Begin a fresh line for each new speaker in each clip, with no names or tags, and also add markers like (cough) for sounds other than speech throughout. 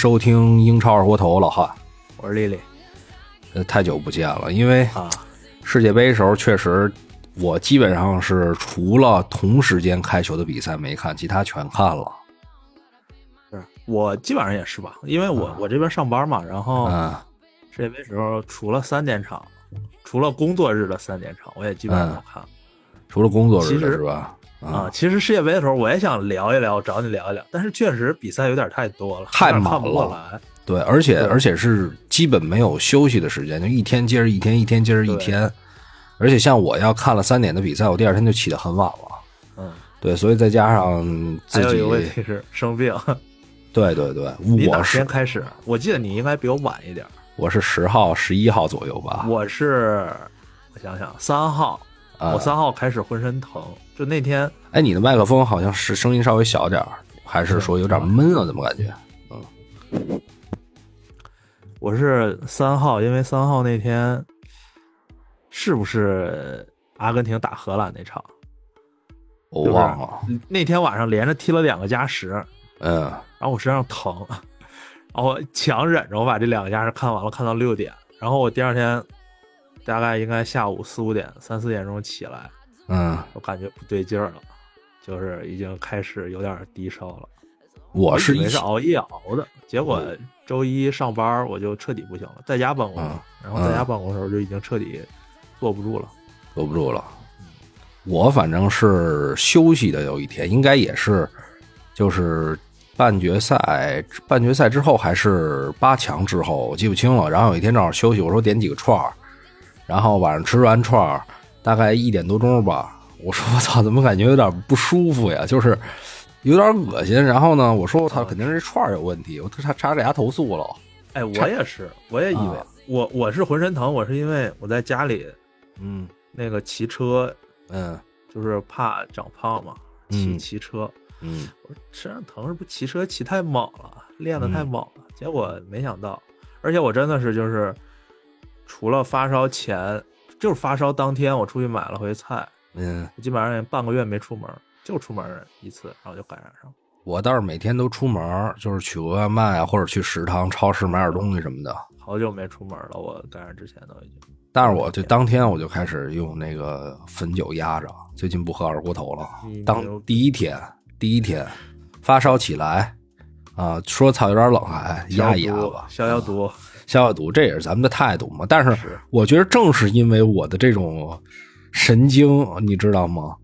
收听英超二锅头，老汉，
我是丽丽。
呃，太久不见了，因为
啊，
世界杯时候确实，我基本上是除了同时间开球的比赛没看，其他全看了。
是我基本上也是吧，因为我、我这边上班嘛，然后
嗯
世界杯时候除了三点场，除了工作日的三点场，我也基本上都看。
除了工作日
其实
的是吧？
啊，其实世界杯的时候我也想聊一聊，找你聊一聊，但是确实比赛有点太多了，
太满
有点看不过
了。对，而且而且是基本没有休息的时间，就一天接着一天，一天接着一天。而且像我要看了三点的比赛，我第二天就起得很晚了。
嗯，
对，所以再加上自己
还有一个，问题是生病。
对对对，我是
天开始？我记得你应该比我晚一点。
我是十号、十一号左右吧。
我是我想想，三号，
啊
我三号开始浑身疼，就那天
哎，你的麦克风好像是声音稍微小点儿，还是说有点闷啊？怎么感觉？
嗯我是三号，因为三号那天是不是阿根廷打荷兰那场？
我忘了。
那天晚上连着踢了两个加时，
嗯，
然后我身上疼，然后我强忍着我把这两个加时看完了，看到六点，然后我第二天大概应该下午四五点、三四点钟起来，
嗯，
我感觉不对劲儿了，就是已经开始有点低烧了。
我
以为是熬夜熬的，结果周一上班我就彻底不行了，在家办公，
嗯
然后在家办公的时候就已经彻底坐不住了。
坐不住了。我反正是休息的有一天，应该也是，就是半决赛，半决赛之后还是八强之后，我记不清了。然后有一天正好休息，我说点几个串儿，然后晚上吃完串儿，大概一点多钟吧，我说我操，怎么感觉有点不舒服呀？就是有点恶心。然后呢，我说我操，肯定是这串儿有问题，我查查给他投诉了。
哎，我也是，我也以为、
啊。
我我是浑身疼，我是因为我在家里
嗯。
那个骑车，
嗯。
就是怕长胖嘛，骑
嗯。
骑车，
嗯。
我身上疼是不是骑车骑太猛了，练的太猛了，结果没想到，而且我真的是就是除了发烧前，就是发烧当天我出去买了回菜。
嗯，
我基本上也半个月没出门，就出门一次，然后就感染上了。
我倒是每天都出门，就是取个外卖啊，或者去食堂、超市买点东西什么的。
好久没出门了，我感染之前都已经。
但是我就当天我就开始用那个汾酒压着，最近不喝二锅头了
嗯。
当第一天，第一天发烧起来啊，说操有点冷还压一压吧，
消消毒。
消消毒，这也是咱们的态度嘛。但是
是
我觉得正是因为我的这种神经，你知道吗？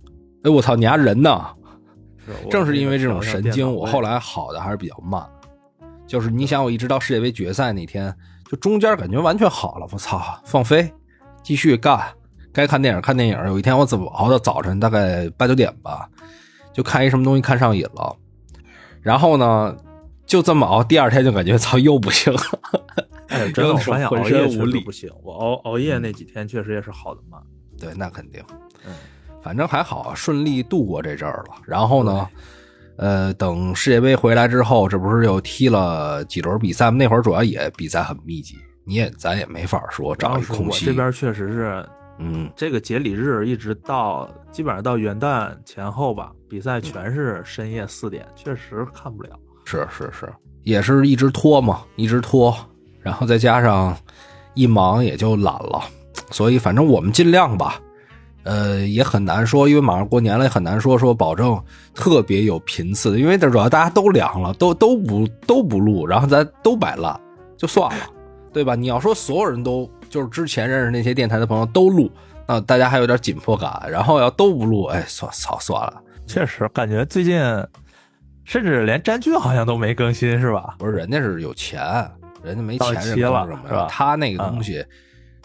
哎，我操，你丫人呢？
是
正是因为这种神经，我后来好的还是比较慢。就是你想，我一直到世界杯决赛那天，就中间感觉完全好了，我操，放飞，继续干，该看电影看电影。有一天我怎么熬到早晨大概八九点吧，就看一什么东西看上瘾了，然后呢，就这么熬，第二天就感觉操又不行了。(laughs)
哎，真的，我发现
浑
熬夜确
身无力
实不行。我熬熬夜那几天确实也是好的慢。
对，那肯定。
嗯，
反正还好，顺利度过这阵儿了。然后呢，呃，等世界杯回来之后，这不是又踢了几轮比赛吗？那会儿主要也比赛很密集，你也咱也没法说找
当时我
一空隙。
这边确实是
嗯，
这个节礼日一直到基本上到元旦前后吧，比赛全是深夜四点，确实看不了。
是是是，也是一直拖嘛，一直拖，然后再加上一忙也就懒了，所以反正我们尽量吧。呃，也很难说，因为马上过年了，也很难说说保证特别有频次的，因为这主要大家都凉了，都都不都不录，然后咱都摆烂，就算了，对吧？你要说所有人都就是之前认识那些电台的朋友都录，那大家还有点紧迫感，然后要都不录，哎，算操算了，
确实感觉最近，甚至连詹俊好像都没更新，是吧？
不是人家是有钱，人家没钱
人了
人更什么
是吧
呀？他那个东西，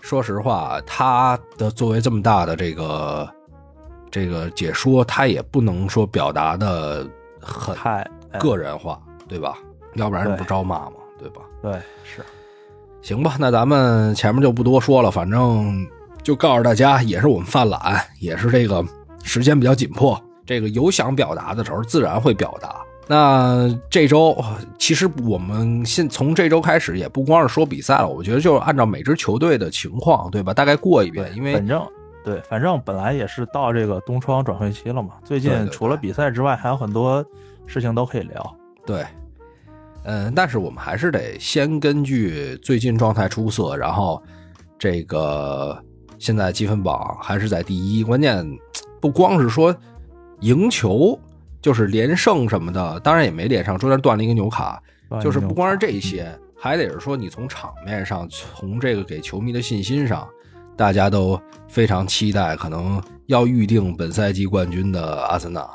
说实话，他的作为这么大的这个这个解说，他也不能说表达的很
太哎
个人化，对吧？要不然
对
不招骂嘛，对吧？
对是。
行吧，那咱们前面就不多说了，反正就告诉大家，也是我们犯懒，也是这个时间比较紧迫，这个有想表达的时候，自然会表达。那这周其实我们现从这周开始，也不光是说比赛了，我觉得就是按照每支球队的情况，对吧？大概过一遍，因为
反正对，反正本来也是到这个冬窗转会期了嘛，最近除了比赛之外，还有很多事情都可以聊。
对，嗯，但是我们还是得先根据最近状态出色，然后这个现在积分榜还是在第一。关键不光是说赢球，就是连胜什么的，当然也没连上，中间断了一个纽卡，就是不光是这些，还得是说你从场面上，从这个给球迷的信心上，大家都非常期待，可能要预定本赛季冠军的阿森纳。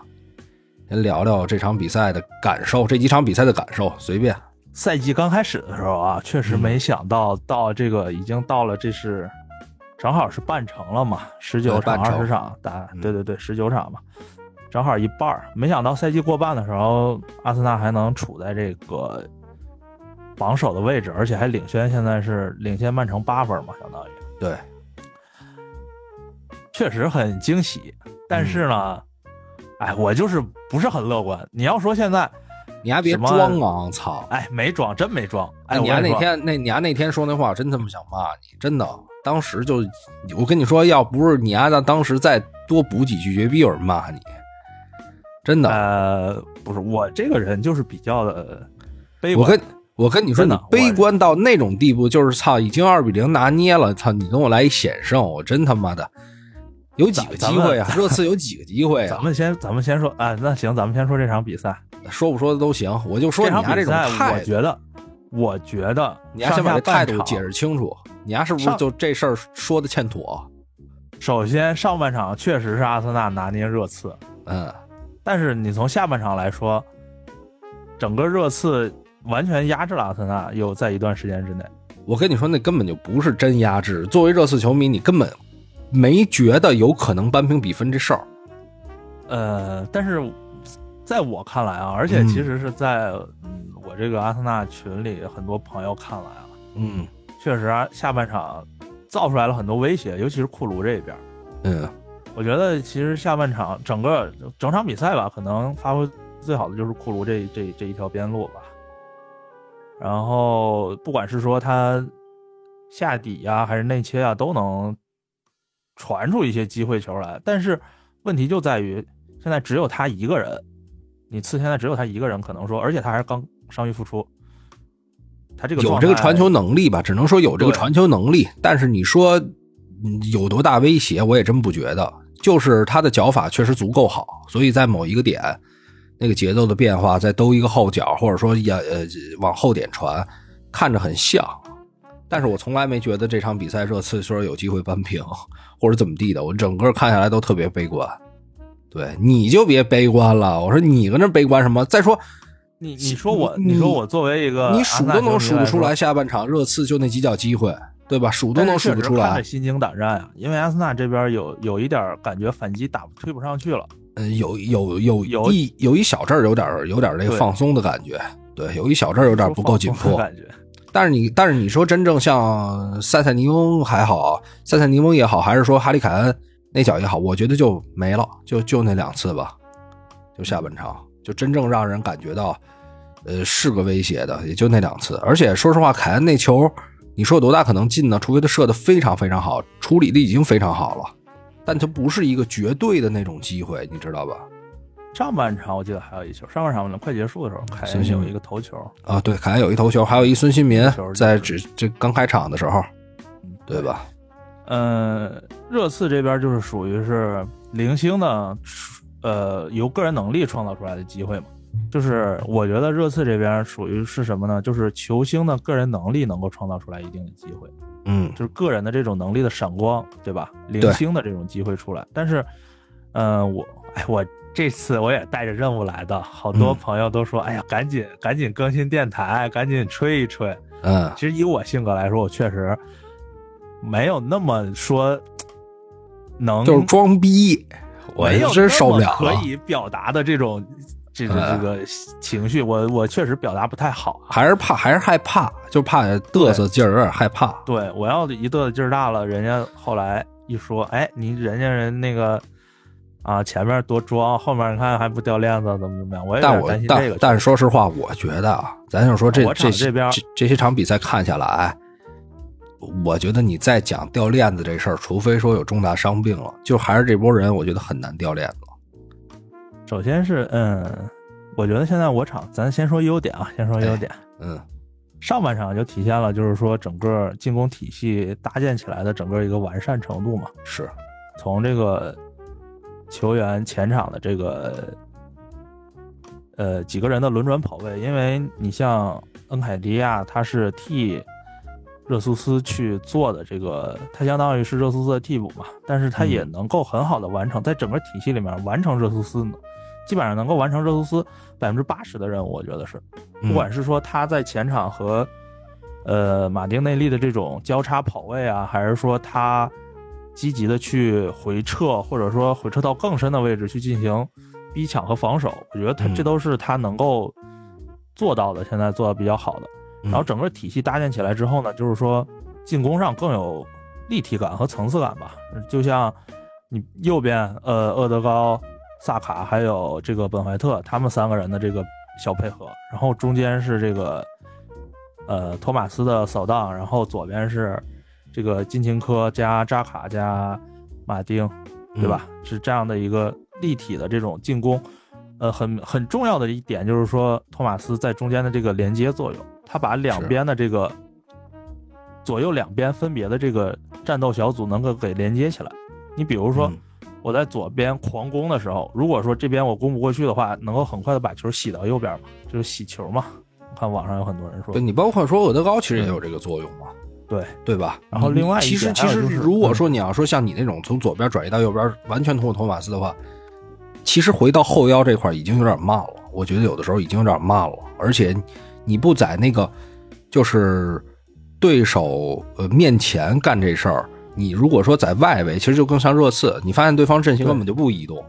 先聊聊这场比赛的感受，这几场比赛的感受，随便。
赛季刚开始的时候啊，确实没想到到这个已经到了，这是正好是半程了嘛，十九场、二十场打，对对对，十九场嘛，正好一半没想到赛季过半的时候，阿森纳还能处在这个榜首的位置，而且还领先，现在是领先曼城八分嘛，相当于。
对，
确实很惊喜，但是呢。哎，我就是不是很乐观。你要说现在，
你还别装啊！操！
哎，没装，真没装。
哎，你还那天那你还那天说那话，真他妈想骂你！真的，当时就我跟你说，要不是你丫的当时再多补几句，绝逼有人骂你。真的。
呃，不是，我这个人就是比较的悲
观。我跟我跟你说，你悲观到那种地步，就是操，已经二比零拿捏了，操，你跟我来一险胜，我真他妈的。有几个机会啊？热刺有几个机会啊？
咱们先，咱们先说，啊，那行，咱们先说这场比赛，
说不说的都行。我就说你
家
这种
态度，我觉得，我觉得
你丫先把这态度解释清楚。你丫是不是就这事儿说的欠妥？
首先，上半场确实是阿森纳拿捏热刺，
嗯，
但是你从下半场来说，整个热刺完全压制了阿森纳，有在一段时间之内。
我跟你说，那根本就不是真压制。作为热刺球迷，你根本。没觉得有可能扳平比分这事儿，
呃，但是在我看来啊，而且其实是在我这个阿森纳群里很多朋友看来啊，
嗯，
确实啊，下半场造出来了很多威胁，尤其是库卢这边，
嗯，
我觉得其实下半场整个整场比赛吧，可能发挥最好的就是库卢这这这一条边路吧，然后不管是说他下底呀，还是内切啊，都能。传出一些机会球来，但是问题就在于现在只有他一个人，你次现在只有他一个人，可能说，而且他还是刚伤愈复出，他这个
有这个传球能力吧，只能说有这个传球能力，但是你说有多大威胁，我也真不觉得。就是他的脚法确实足够好，所以在某一个点，那个节奏的变化，再兜一个后脚，或者说也呃往后点传，看着很像。但是我从来没觉得这场比赛热刺说有机会扳平，或者怎么地的。我整个看下来都特别悲观。对，你就别悲观了。我说你搁那悲观什么？再说，
你你说我，你说我作为一个，
你数都能数得出来，下半场热刺就那几脚机会，对吧？数都能数得出来。
心惊胆战啊！因为阿森纳这边有有一点感觉反击打推不上去了。
嗯，有有有有一有一小阵有点有点那个放松的感觉。对，有一小阵有点不够紧迫
感觉。
但是你，但是你说真正像塞塞尼翁还好，塞塞尼翁也好，还是说哈利凯恩那脚也好，我觉得就没了，就就那两次吧，就下半场，就真正让人感觉到，呃，是个威胁的，也就那两次。而且说实话，凯恩那球，你说有多大可能进呢？除非他射的非常非常好，处理的已经非常好了，但他不是一个绝对的那种机会，你知道吧？
上半场我记得还有一球，上半场快结束的时候，凯恩有一个头球
啊，对，凯恩有一头球，还有一孙兴民在这这刚开场的时候，对吧？
嗯，热刺这边就是属于是零星的，呃，由个人能力创造出来的机会嘛。就是我觉得热刺这边属于是什么呢？就是球星的个人能力能够创造出来一定的机会，
嗯，
就是个人的这种能力的闪光，对吧？零星的这种机会出来，但是，嗯，我，哎，我。这次我也带着任务来的，好多朋友都说：“哎呀，赶紧赶紧更新电台，赶紧吹一吹。”
嗯，
其实以我性格来说，我确实没有那么说能
就是装逼，我真受不了
可以表达的这种这个这个情绪，我我确实表达不太好，
还是怕还是害怕，就怕嘚瑟劲儿有点害怕。
对，我要一嘚瑟劲儿大了，人家后来一说：“哎，你人家人那个。”啊，前面多装，后面你看还不掉链子，怎么怎么样？我也
但我但但是说实话，我觉得啊，咱就说这这
这边
这些场比赛看下来，我觉得你再讲掉链子这事儿，除非说有重大伤病了，就还是这波人，我觉得很难掉链子。
首先是嗯，我觉得现在我场，咱先说优点啊，先说优点。
嗯，
上半场就体现了，就是说整个进攻体系搭建起来的整个一个完善程度嘛。
是，
从这个球员前场的这个呃几个人的轮转跑位，因为你像恩凯迪亚，他是替热苏斯去做的这个，他相当于是热苏斯的替补嘛，但是他也能够很好的完成，在整个体系里面完成热苏斯，基本上能够完成热苏斯百分之八十的任务，我觉得是，不管是说他在前场和呃马丁内利的这种交叉跑位啊，还是说他积极的去回撤，或者说回撤到更深的位置去进行逼抢和防守，我觉得他这都是他能够做到的，现在做的比较好的。然后整个体系搭建起来之后呢，就是说进攻上更有立体感和层次感吧。就像你右边呃厄德高、萨卡还有这个本怀特他们三个人的这个小配合，然后中间是这个呃托马斯的扫荡，然后左边是这个金琴科加扎卡加马丁，对吧？是这样的一个立体的这种进攻。呃，很很重要的一点就是说托马斯在中间的这个连接作用。他把两边的这个左右两边分别的这个战斗小组能够给连接起来。你比如说，我在左边狂攻的时候，如果说这边我攻不过去的话，能够很快的把球洗到右边嘛，就是洗球嘛。我看网上有很多人说，
对你包括说厄德高其实也有这个作用嘛，
对
对吧？
然后另外
其实其实如果说你要说像你那种从左边转移到右边完全通过托马斯的话，其实回到后腰这块已经有点慢了。我觉得有的时候已经有点慢了，而且。你不在那个，就是对手呃面前干这事儿。你如果说在外围，其实就更像热刺，你发现对方阵型根本就不移动。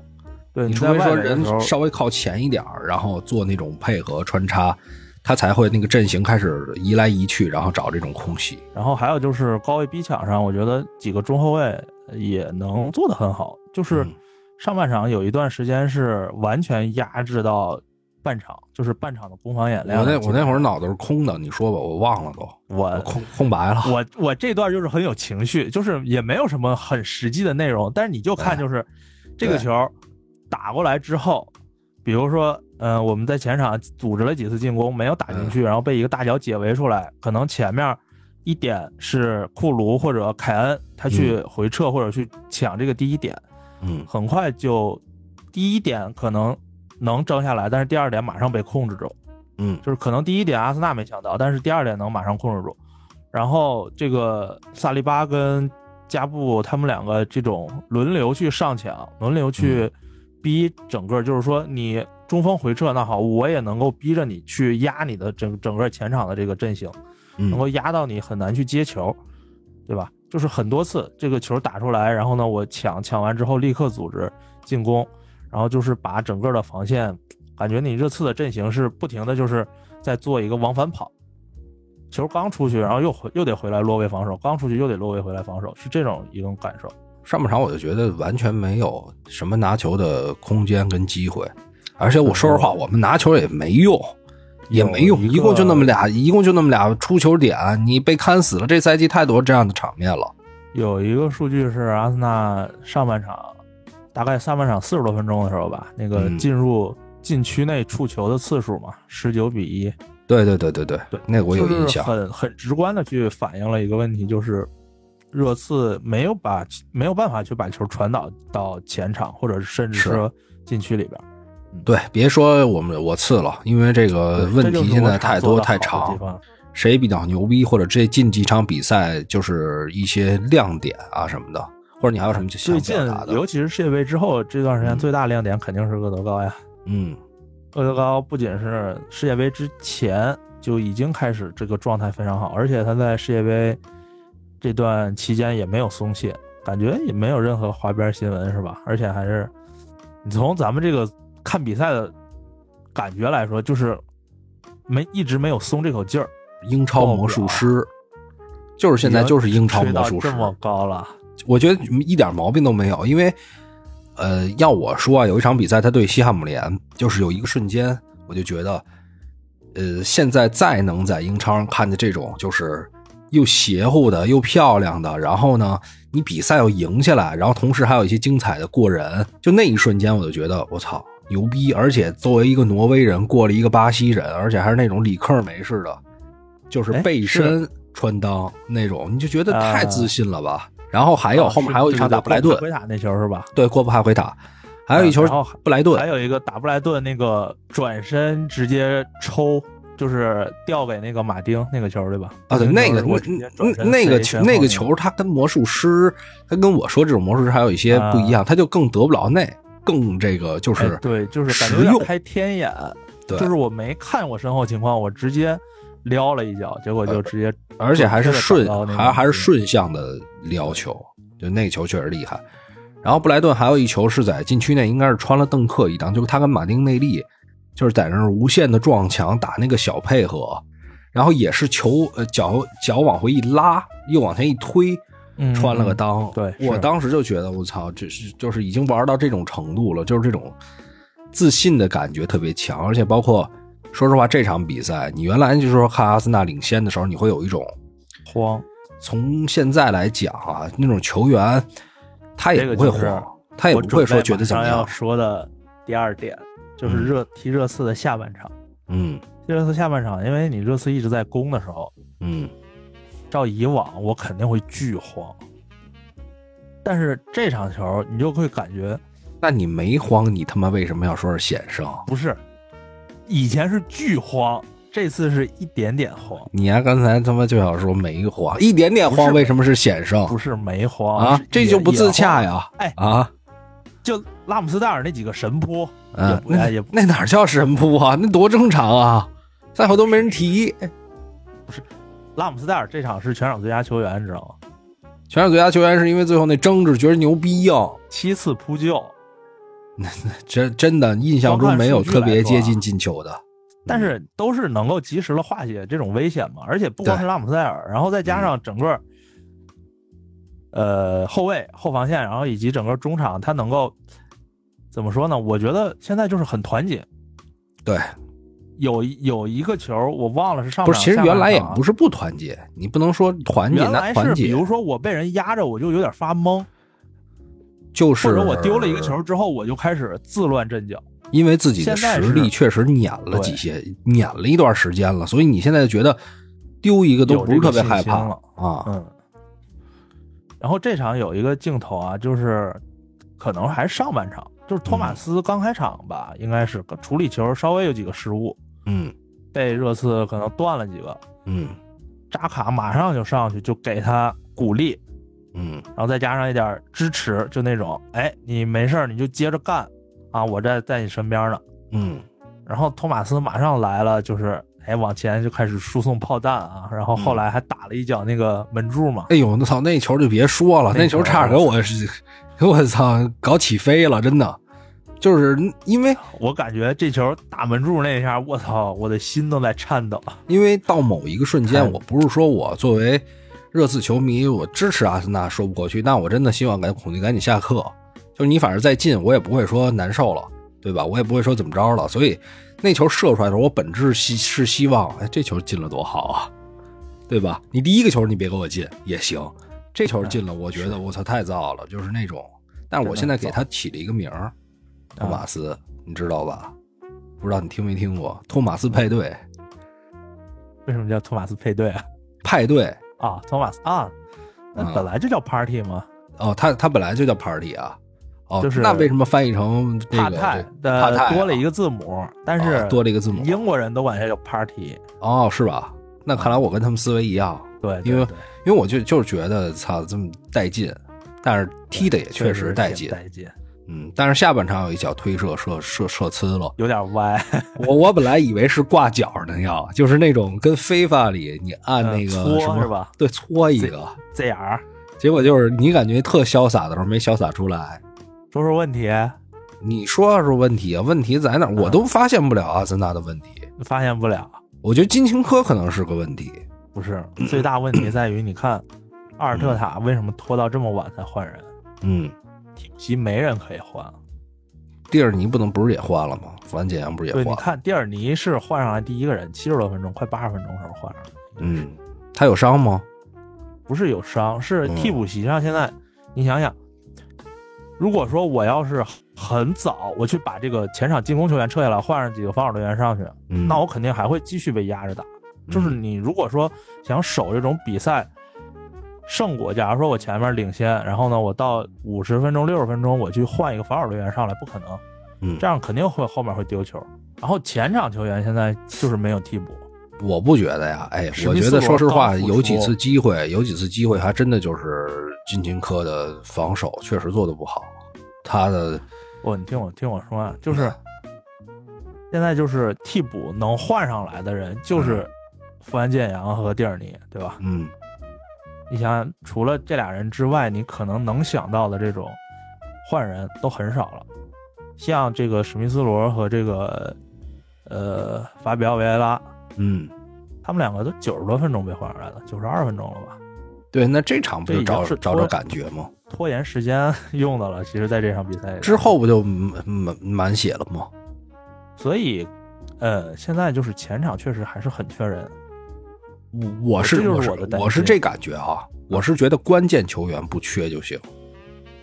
对，
你除非说人稍微靠前一点然后做那种配合穿插，他才会那个阵型开始移来移去，然后找这种空隙。
然后还有就是高位逼抢上，我觉得几个中后卫也能做得很好。就是上半场有一段时间是完全压制到。半场就是半场的攻防演练。
我那我那会儿脑子是空的，你说吧，我忘了都，
我
空空白了。
我我这段就是很有情绪，就是也没有什么很实际的内容，但是你就看就是这个球打过来之后，比如说，嗯，我们在前场组织了几次进攻，没有打进去，然后被一个大脚解围出来，可能前面一点是库卢或者凯恩他去回撤或者去抢这个第一点，
嗯，
很快就第一点可能。能争下来，但是第二点马上被控制住，
嗯，
就是可能第一点阿森纳没抢到，但是第二点能马上控制住。然后这个萨利巴跟加布他们两个这种轮流去上抢，轮流去逼整个，就是说你中锋回撤那好，我也能够逼着你去压你的整整个前场的这个阵型，能够压到你很难去接球，对吧？就是很多次这个球打出来，然后呢我抢抢完之后立刻组织进攻。然后就是把整个的防线，感觉你热刺的阵型是不停的就是在做一个往返跑，球刚出去，然后又回又得回来落位防守，刚出去又得落位回来防守，是这种一种感受。
上半场我就觉得完全没有什么拿球的空间跟机会，而且我说实话，我们拿球也没用，也没用，一共就那么俩，一共就那么俩出球点，你被看死了。这赛季太多这样的场面了。
有一个数据是阿森纳上半场。大概上半场四十多分钟的时候吧，那个进入禁区内触球的次数嘛，十九比一。
对对对对对
对，
那个我有印象。
很很直观的去反映了一个问题，就是热刺没有把没有办法去把球传导到前场，或者甚至说禁区里边。
对，别说我们我次了，因为这个问题现在太多太长。谁比较牛逼，或者这近几场比赛就是一些亮点啊什么的。或者你还有什么
最近，尤其是世界杯之后这段时间最大亮点肯定是厄德高呀。
嗯，
厄德高不仅是世界杯之前就已经开始这个状态非常好，而且他在世界杯这段期间也没有松懈，感觉也没有任何花边新闻是吧？而且还是你从咱们这个看比赛的感觉来说，就是没一直没有松这口劲儿。
英超魔术师就是现在就是英超魔术师，
这么高了。
我觉得一点毛病都没有，因为，呃，要我说啊，有一场比赛他对西汉姆联，就是有一个瞬间，我就觉得，呃，现在再能在英超上看见这种就是又邪乎的又漂亮的，然后呢，你比赛又赢下来，然后同时还有一些精彩的过人，就那一瞬间，我就觉得我操，牛逼，而且作为一个挪威人过了一个巴西人，而且还是那种里克尔梅式的，就是
哎
背身穿裆那种，你就觉得太自信了吧？然后还有
啊
后面还有一场打布莱顿，
回塔那球是吧？
对，过布哈回塔，还有一球
然后
布莱顿
还，有一个打布莱顿那个转身直接抽，就是掉给那个马丁那个球对吧？
啊，对，那个
我
那个球那个球，他跟魔术师，他跟我说这种魔术师还有一些不一样，他就更得不了内，更这个就是
对，就是感觉开天眼，
对，
就是我没看我身后情况，我直接撩了一脚，结果就直接
而且还是顺还还是顺向的撩球，就那个球确实厉害。然后布莱顿还有一球是在禁区内，应该是穿了邓克一裆，就是他跟马丁内利就是在那儿无限的撞墙打那个小配合，然后也是球呃脚脚往回一拉，又往前一推，
嗯
穿了个裆。
对
我当时就觉得我操，这是就是已经玩到这种程度了，就是这种自信的感觉特别强，而且包括说实话，这场比赛你原来就是说看阿森纳领先的时候，你会有一种
慌，
从现在来讲啊，那种球员他也不会
就是
慌，他也不会说觉得怎么样
要。说的第二点就是热踢热刺的下半场。
嗯
踢热刺下半场，因为你热刺一直在攻的时候，
嗯，
照以往我肯定会巨慌，但是这场球你就会感觉
那你没慌，你他妈为什么要说是险胜？
不是，以前是巨慌，这次是一点点慌，
你呀、刚才他妈就想说没慌，一点点慌，为什么是险胜
不是没慌
啊这就不自洽。呀！
哎
啊，
就拉姆斯戴尔那几个神扑，也
嗯，
不哎也不
那哪叫神扑啊？那多正常啊！赛后都没人提，不是
拉姆斯戴尔这场是全场最佳球员，你知道吗？
全场最佳球员是因为最后那争执觉得牛逼呀、
七次扑救，(laughs) 那
真真的印象中没有特别接近进球的。
但是都是能够及时的化解这种危险嘛。而且不光是拉姆斯戴尔，然后再加上整个，呃，后卫、后防线，然后以及整个中场，他能够怎么说呢？我觉得现在就是很团结。
对，
有有一个球我忘了是上
不是，其实原来也不
是
是不团结，你不能说团结
原来是
那团结
比如说我被人压着，我就有点发懵，
就是
或者我丢了一个球之后，我就开始自乱阵脚。
因为自己的实力确实碾了几些，碾了一段时间了，所以你现在觉得丢一个都不是特别害怕
了
啊。
嗯，然后这场有一个镜头啊，就是可能还是上半场，就是托马斯刚开场吧，应该是处理球稍微有几个失误，
嗯。
被热刺可能断了几个。
嗯。
扎卡马上就上去就给他鼓励，
嗯。
然后再加上一点支持，就那种，哎，你没事儿你就接着干啊，我在在你身边呢。
嗯，
然后托马斯马上来了，就是哎往前就开始输送炮弹啊，然后后来还打了一脚那个门柱嘛。
哎呦，我操，那球就别说了，
那
那球差点给我我操搞起飞了，真的，就是因为
我感觉这球打门柱那一下，我操，我的心都在颤抖。
因为到某一个瞬间，我不是说我作为热刺球迷，我支持阿森纳说不过去，但我真的希望赶孔蒂赶紧下课。就是你反正再进，我也不会说难受了，对吧？我也不会说怎么着了。所以那球射出来的时候，我本质希是希望，哎，这球进了多好啊，对吧？你第一个球你别给我进也行，这球进了，我觉得我操太糟了，就是那种。但是我现在给他起了一个名儿，托马斯，你知道吧？不知道你听没听过托马斯派对？
为什么叫托马斯配对啊？(laughs)
派对
啊，托马斯啊，那
啊
本来就叫 party 吗，
哦，他他本来就叫 party 啊，哦，
就是
那为什么翻译成这个
帕泰的多了一个字母，但是
哦多了一个字母
英国人都管它叫 party。
哦，是吧？那看来我跟他们思维一样，
对，
因为因为我就就是觉得操这么带劲，但是踢的也确实带劲，
带劲，
嗯，但是下半场有一脚推射射射射呲了，
有点歪。
我我本来以为是挂脚呢要，就是那种跟非法里你按那个
嗯搓
什么
是吧？
对，搓一个
，ZR
结果就是你感觉特潇洒的时候没潇洒出来。
说说问题，
你说说问题啊？问题在哪儿？我都发现不了阿森纳的问题。
发现不了。
我觉得金琴科可能是个问题。
不是，最大问题在于，你看阿尔特塔为什么拖到这么晚才换人？
嗯，
体系没人可以换。
蒂尔尼不能不是也换了吗？弗兰简阳不是也，换了？
你看蒂尔尼是换上来第一个人，七十多分钟，快八十分钟的时候换上来。
嗯，他有伤吗？
不是有伤，是
嗯
替补席上现在，你想想，如果说我要是很早我去把这个前场进攻球员撤下来，换上几个防守队员上去，
嗯。
那我肯定还会继续被压着打。就是你如果说想守这种比赛胜果，假如说我前面领先，然后呢，我到五十分钟、六十分钟，我去换一个防守队员上来，不可能，
嗯。
这样肯定会后面会丢球。然后前场球员现在就是没有替补，
我不觉得呀，哎，我觉得说实话，有几次机会，有几次机会还真的就是金琴科的防守确实做的不好，他的
不，你听我听我说啊，就是现在就是替补能换上来的人就是富安健洋和蒂尔尼，对吧？
嗯
你想想，除了这俩人之外，你可能能想到的这种换人都很少了。像这个史密斯罗和这个呃法比奥维埃拉，
嗯，
他们两个都九十多分钟被换上来的，九十二分钟了吧？
对，那这场不就找找找
拖
感觉吗？
拖延时间用的了，其实在这场比赛
之后不就满满满血了吗？
所以呃，现在就是前场确实还是很缺人。
我我是我是
我
是这感觉啊，我是觉得关键球员不缺就行，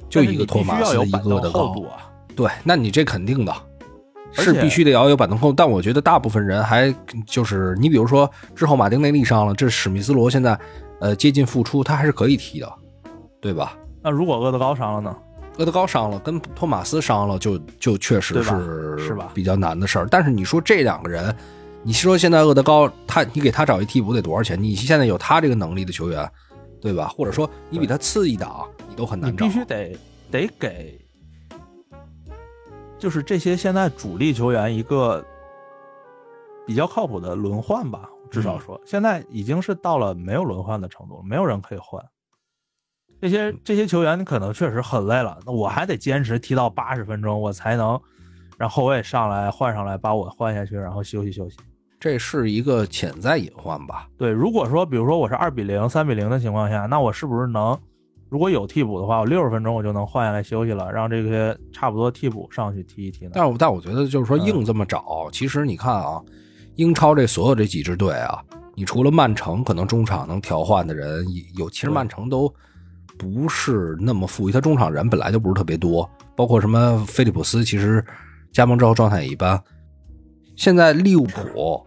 就一个托马斯，一个的高
度。啊。
对，那你这肯定的，是必须得要有板凳控。但我觉得大部分人还就是你比如说之后马丁内利伤了，这史密斯罗现在呃接近复出，他还是可以踢的，对吧？
那如果厄德高伤了呢？
厄德高伤了，跟托马斯伤了就，就确实是
是吧
比较难的事儿。但是你说这两个人，你说现在厄德高他你给他找一替补得多少钱？你现在有他这个能力的球员，对吧？或者说你比他次一档，你都很难找。
必须得得给，就是这些现在主力球员一个比较靠谱的轮换吧。至少说，现在已经是到了没有轮换的程度了，没有人可以换。这些这些球员，你可能确实很累了，那我还得坚持踢到八十分钟，我才能让后卫上来换上来把我换下去，然后休息休息。
这是一个潜在隐患吧？
对，如果说比如说我是二比零、三比零的情况下，那我是不是能，如果有替补的话，我六十分钟我就能换下来休息了，让这些差不多替补上去踢一踢呢？
但是但我觉得就是说
嗯
硬这么找，其实你看啊，英超这所有这几支队啊，你除了曼城可能中场能调换的人有，其实曼城都不是那么富裕，他中场人本来就不是特别多，包括什么菲利普斯，其实加盟之后状态也一般。现在利物浦、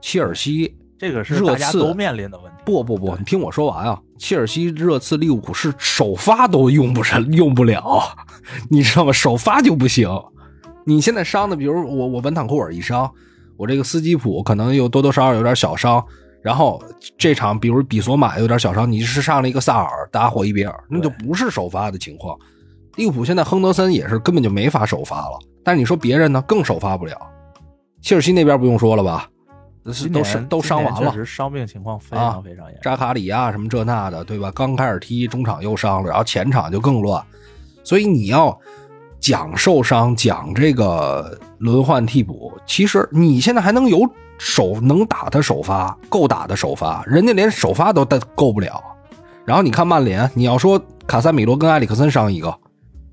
切尔西
这个是
热刺
大家都面临的问题。
不不不，你听我说完啊！切尔西、热刺、利物浦是首发都用不上，用不了，你知道吗？首发就不行。你现在伤的，比如我我本坦库尔一伤，我这个斯基普可能又多多少少有点小伤，然后这场比如比索马有点小伤，你是上了一个萨尔打霍伊比尔，那就不是首发的情况。利物浦现在亨德森也是根本就没法首发了，但是你说别人呢，更首发不了。切尔西那边不用说了吧，是都伤都伤完了
伤病情况非常非常严重。
扎卡里亚什么这那的，对吧？刚开始踢，中场又伤了，然后前场就更乱，所以你要讲受伤，讲这个轮换替补，其实你现在还能有首能打的首发，够打的首发，人家连首发都带够不了。然后你看曼联，你要说卡塞米罗跟埃里克森伤一个，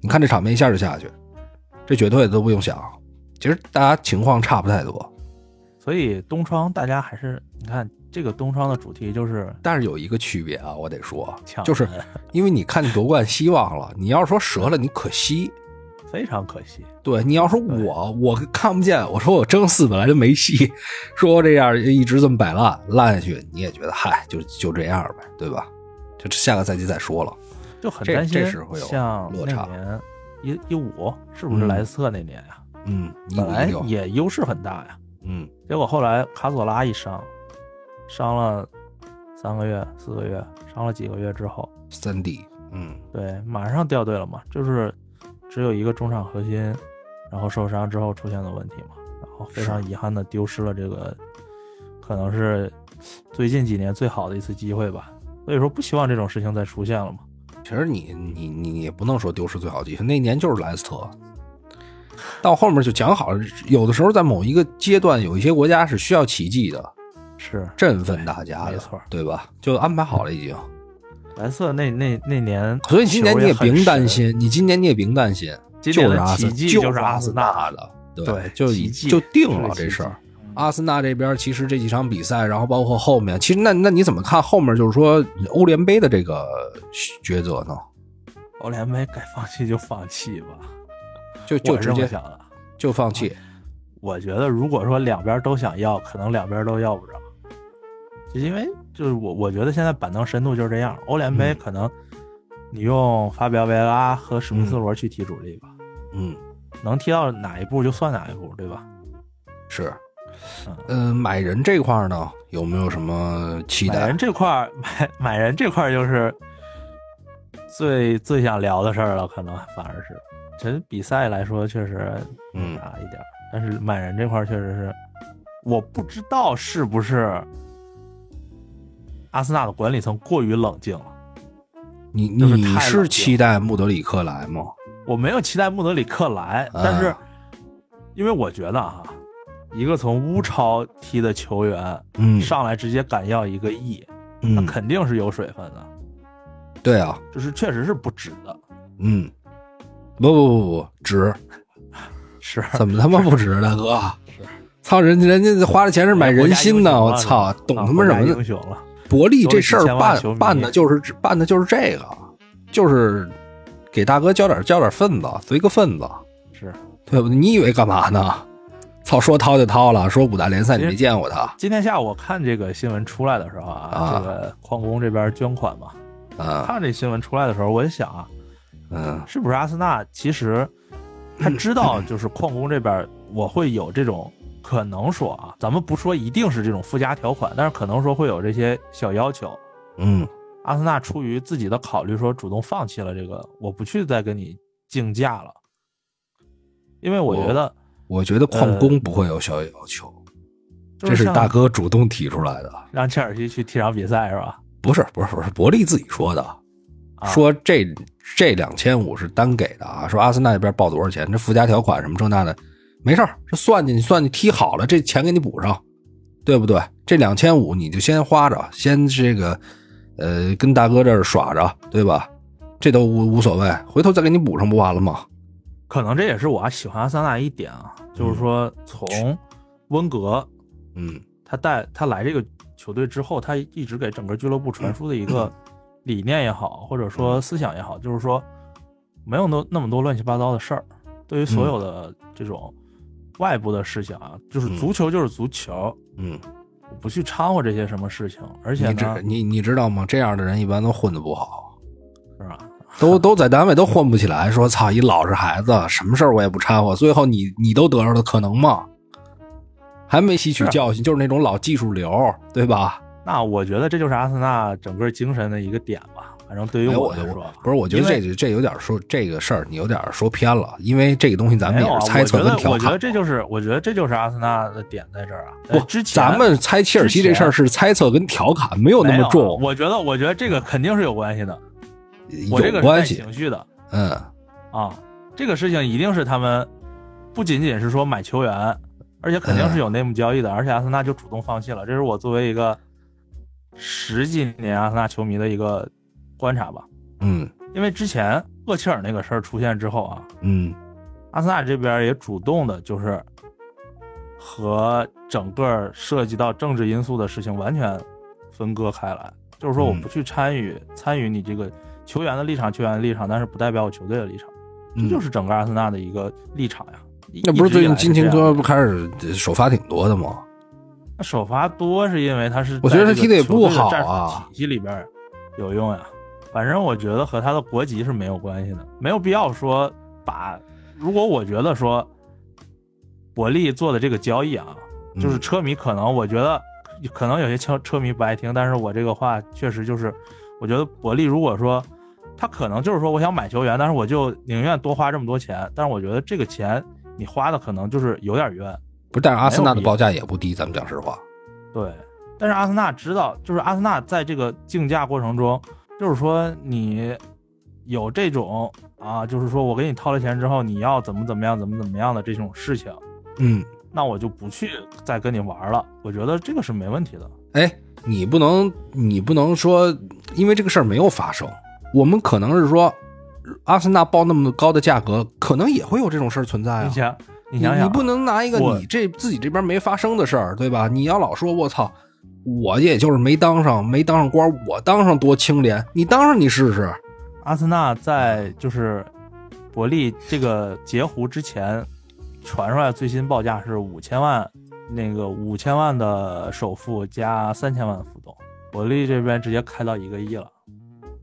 你看这场面一下就下去，这绝对都不用想。其实大家情况差不太多。
所以东窗大家还是你看这个东窗的主题就是
但是有一个区别啊，我得说，就是 (laughs) 因为你看夺冠希望了，你要说折了，你可惜。
非常可惜。
对你要说我我看不见，我说我争四本来就没戏，说这样一直这么摆烂烂下去，你也觉得嗨，就就这样呗，对吧？就下个赛季再说了。
就很担心
这是会有
像
落差
一一五是不是
嗯
莱斯特那年呀、
嗯，一
本来也优势很大呀，
嗯
结果后来卡索拉一伤，伤了三个月、四个月，伤了几个月之后，
三 D，嗯
对，马上掉队了嘛，就是只有一个中场核心，然后受伤之后出现的问题嘛，然后非常遗憾的丢失了这个可能是最近几年最好的一次机会吧。所以说不希望这种事情再出现了嘛。
其实你你你也不能说丢失最好机会，那年就是莱斯特。到后面就讲好了，有的时候在某一个阶段，有一些国家是需要奇迹的，
是
振奋大家的，
没错
对吧？就安排好了已经。
蓝色那那那年，
所以今年你也
很
别担，心，你今年你也别担心，就是阿森
奇迹
就是阿
阿森
纳的，对，
对
就已
奇迹
就定了这事儿。阿森纳这边其实这几场比赛，然后包括后面，其实那那你怎么看后面就是说欧联杯的这个抉择呢？
欧联杯该放弃就放弃吧。
就就直接
想的。
就放弃。
我觉得如果说两边都想要，可能两边都要不着，就因为就是我我觉得现在板凳深度就是这样，欧联杯
嗯
可能你用法比奥维拉和史密斯罗去踢主力吧，
嗯，
能踢到哪一步就算哪一步，对吧？
是。
嗯
嗯、买人这块呢，有没有什么期待
买人？这块买买人这块就是最最想聊的事儿了，可能反而是，其实比赛来说确实
嗯
差一点儿，但是满人这块确实是，我不知道是不是阿森纳的管理层过于冷静了。
你
就是
你是期待穆德里克来吗？
我没有期待穆德里克来，
啊
但是因为我觉得啊，一个从乌超踢的球员
嗯
上来直接敢要一个亿，那
嗯，
肯定是有水分的，
对啊，
就是确实是不值的。
嗯，不不不不值，
是
怎么他妈不值呢，(laughs) 哥？是操人人家花的钱是买人心呢，我操，懂他妈什么呢？
英雄了？
伯利这事儿办办的就是办的就是这个，就是给大哥交点交点份子，随个份子，
是。
对不对？你以为干嘛呢？操，说掏就掏了，说五大联赛你没见过他，
今天下午我看这个新闻出来的时候啊，
啊
这个矿工这边捐款嘛，
啊
看这新闻出来的时候，我就想啊，
嗯。
是不是阿森纳其实他知道就是矿工这边我会有这种可能说啊，咱们不说一定是这种附加条款，但是可能说会有这些小要求。
嗯。
阿森纳出于自己的考虑，说主动放弃了这个，我不去再跟你竞价了，因为我觉得
我觉得矿工不会有小要求，这
是
大哥主动提出来的，
让切尔西去踢场比赛是吧？
不是不是不是，伯利自己说的，
啊
说这这两千五是单给的啊，说阿森纳那边报多少钱，这附加条款什么这那的，没事儿，这算计你算进去踢好了，这钱给你补上，对不对？这两千五你就先花着，先这个呃跟大哥这儿耍着，对吧？这都无无所谓，回头再给你补上不完了吗？
可能这也是我喜欢阿森纳一点啊，就是说从温格
嗯
他带他来这个球队之后，他一直给整个俱乐部传输的一个理念也好，或者说思想也好，就是说没有那那么多乱七八糟的事儿。对于所有的这种外部的事情啊，就是足球就是足球，
嗯，
我不去掺和这些什么事情。而且
你你你知道吗？这样的人一般都混得不好。
是吧？
都都在单位都混不起来，说操一老实孩子，什么事儿我也不掺和，最后你你都得着了可能吗？还没吸取教训，就是那种老技术流，对吧？
那我觉得这就是阿森纳整个精神的一个点吧。反正对于
哎
我来说，
不是，我觉得这这有点说这个事儿，你有点说偏了，因为这个东西咱们也是猜测
我觉得我觉。得这就是，我觉得这就是阿森纳的点在这儿啊。呃
不，
之前
咱们猜切尔西这事儿是猜测跟调侃，没有那么重，
我觉得，我觉得这个肯定是有关系的。我这个
关系。
情绪的
嗯
啊，这个事情一定是他们不仅仅是说买球员，而且肯定是有内幕交易的，而且阿森纳就主动放弃了。这是我作为一个十几年阿森纳球迷的一个观察吧。
嗯
因为之前厄齐尔那个事儿出现之后啊，
嗯
阿森纳这边也主动的，就是和整个涉及到政治因素的事情完全分割开来，就是说我
嗯
不去参与、参与你这个球员的立场、球员的立场，但是不代表我球队的立场，
嗯，
这就是整个阿森纳的一个立场呀。
那不是最近金琴
哥
科不开始首发挺多的吗？
那首发多是因为他是
我觉得他踢的也不好啊
体系里边有用呀。反正我觉得和他的国籍是没有关系的，没有必要说把。如果我觉得说伯利做的这个交易啊，就是
嗯
车迷可能我觉得可能有些车车迷不爱听，但是我这个话确实就是，我觉得伯利如果说他可能就是说我想买球员，但是我就宁愿多花这么多钱，但是我觉得这个钱你花的可能就是有点冤。
不是，但是阿森纳的报价也不低，咱们讲实话。
对，但是阿森纳知道，就是阿森纳在这个竞价过程中，就是说你有这种啊，就是说我给你掏了钱之后，你要怎么怎么样，怎么怎么样的这种事情，
嗯，
那我就不去再跟你玩了。我觉得这个是没问题的。
哎，你不能，你不能说，因为这个事儿没有发生，我们可能是说，阿森纳报那么高的价格，可能也会有这种事儿存在啊。
你想，想，
你不能拿一个你这自己这边没发生的事儿，对吧？你要老说我操，我也就是没当上，没当上官，我当上多清廉，你当上你试试。
阿森纳在就是伯利这个截胡之前传出来最新报价是五千万，那个五千万的首付加三千万的浮动，伯利这边直接开到一个亿了。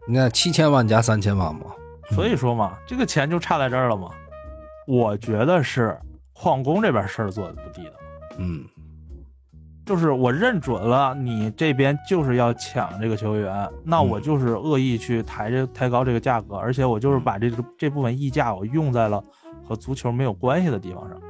那七千万加三千万嘛，
所以说嘛，这个钱就差在这儿了嘛。我觉得是矿工这边事儿做的不地道。
嗯，
就是我认准了你这边就是要抢这个球员，那我就是恶意去抬这抬高这个价格，而且我就是把这个这部分溢价我用在了和足球没有关系的地方上。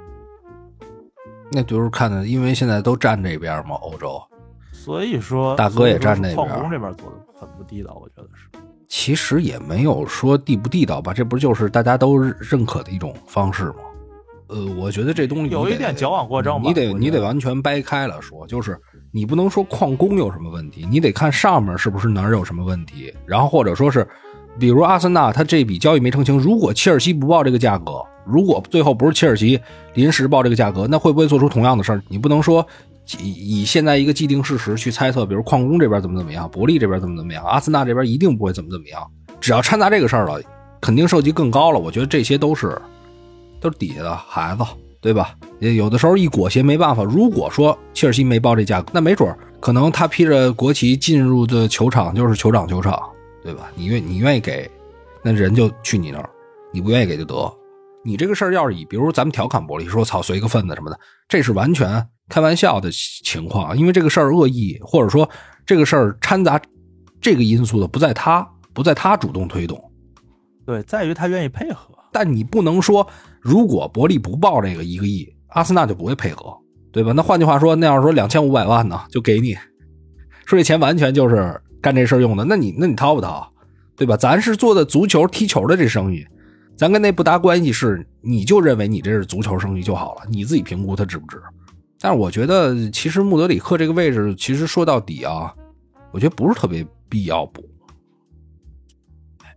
那就是看的，因为现在都站这边嘛，欧洲。
所以说，
大哥也站那边。
矿工这边做的很不地道，我觉得是。
其实也没有说地不地道吧，这不就是大家都认可的一种方式吗？呃，我觉得这东西
有一点矫枉过正吧。
你得你得完全掰开了说，就是你不能说矿工有什么问题，你得看上面是不是哪儿有什么问题，然后或者说是，比如阿森纳他这笔交易没成清，如果切尔西不报这个价格，如果最后不是切尔西临时报这个价格，那会不会做出同样的事儿？你不能说以以现在一个既定事实去猜测，比如矿工这边怎么怎么样，伯利这边怎么怎么样，阿森纳这边一定不会怎么怎么样，只要掺杂这个事儿了，肯定涉及更高了。我觉得这些都是都是底下的孩子。对吧？也有的时候一裹挟没办法。如果说切尔西没报这价格，那没准可能他披着国旗进入的球场就是酋长球场，对吧？你愿你愿意给，那人就去你那儿；你不愿意给就得。你这个事儿要是以，比如咱们调侃伯利说“操，随个份子”什么的，这是完全开玩笑的情况。因为这个事儿恶意，或者说这个事儿掺杂这个因素的不在他，不在他主动推动，
对，在于他愿意配合。
但你不能说。如果伯利不报这个一个亿，阿森纳就不会配合，对吧？那换句话说，那要是说两千五百万呢，就给你，说这钱完全就是干这事用的，那你那你掏不掏，对吧？咱是做的足球踢球的这生意，咱跟那不搭关系，是你就认为你这是足球生意就好了，你自己评估它值不值？但是我觉得，其实穆德里克这个位置，其实说到底啊，我觉得不是特别必要补。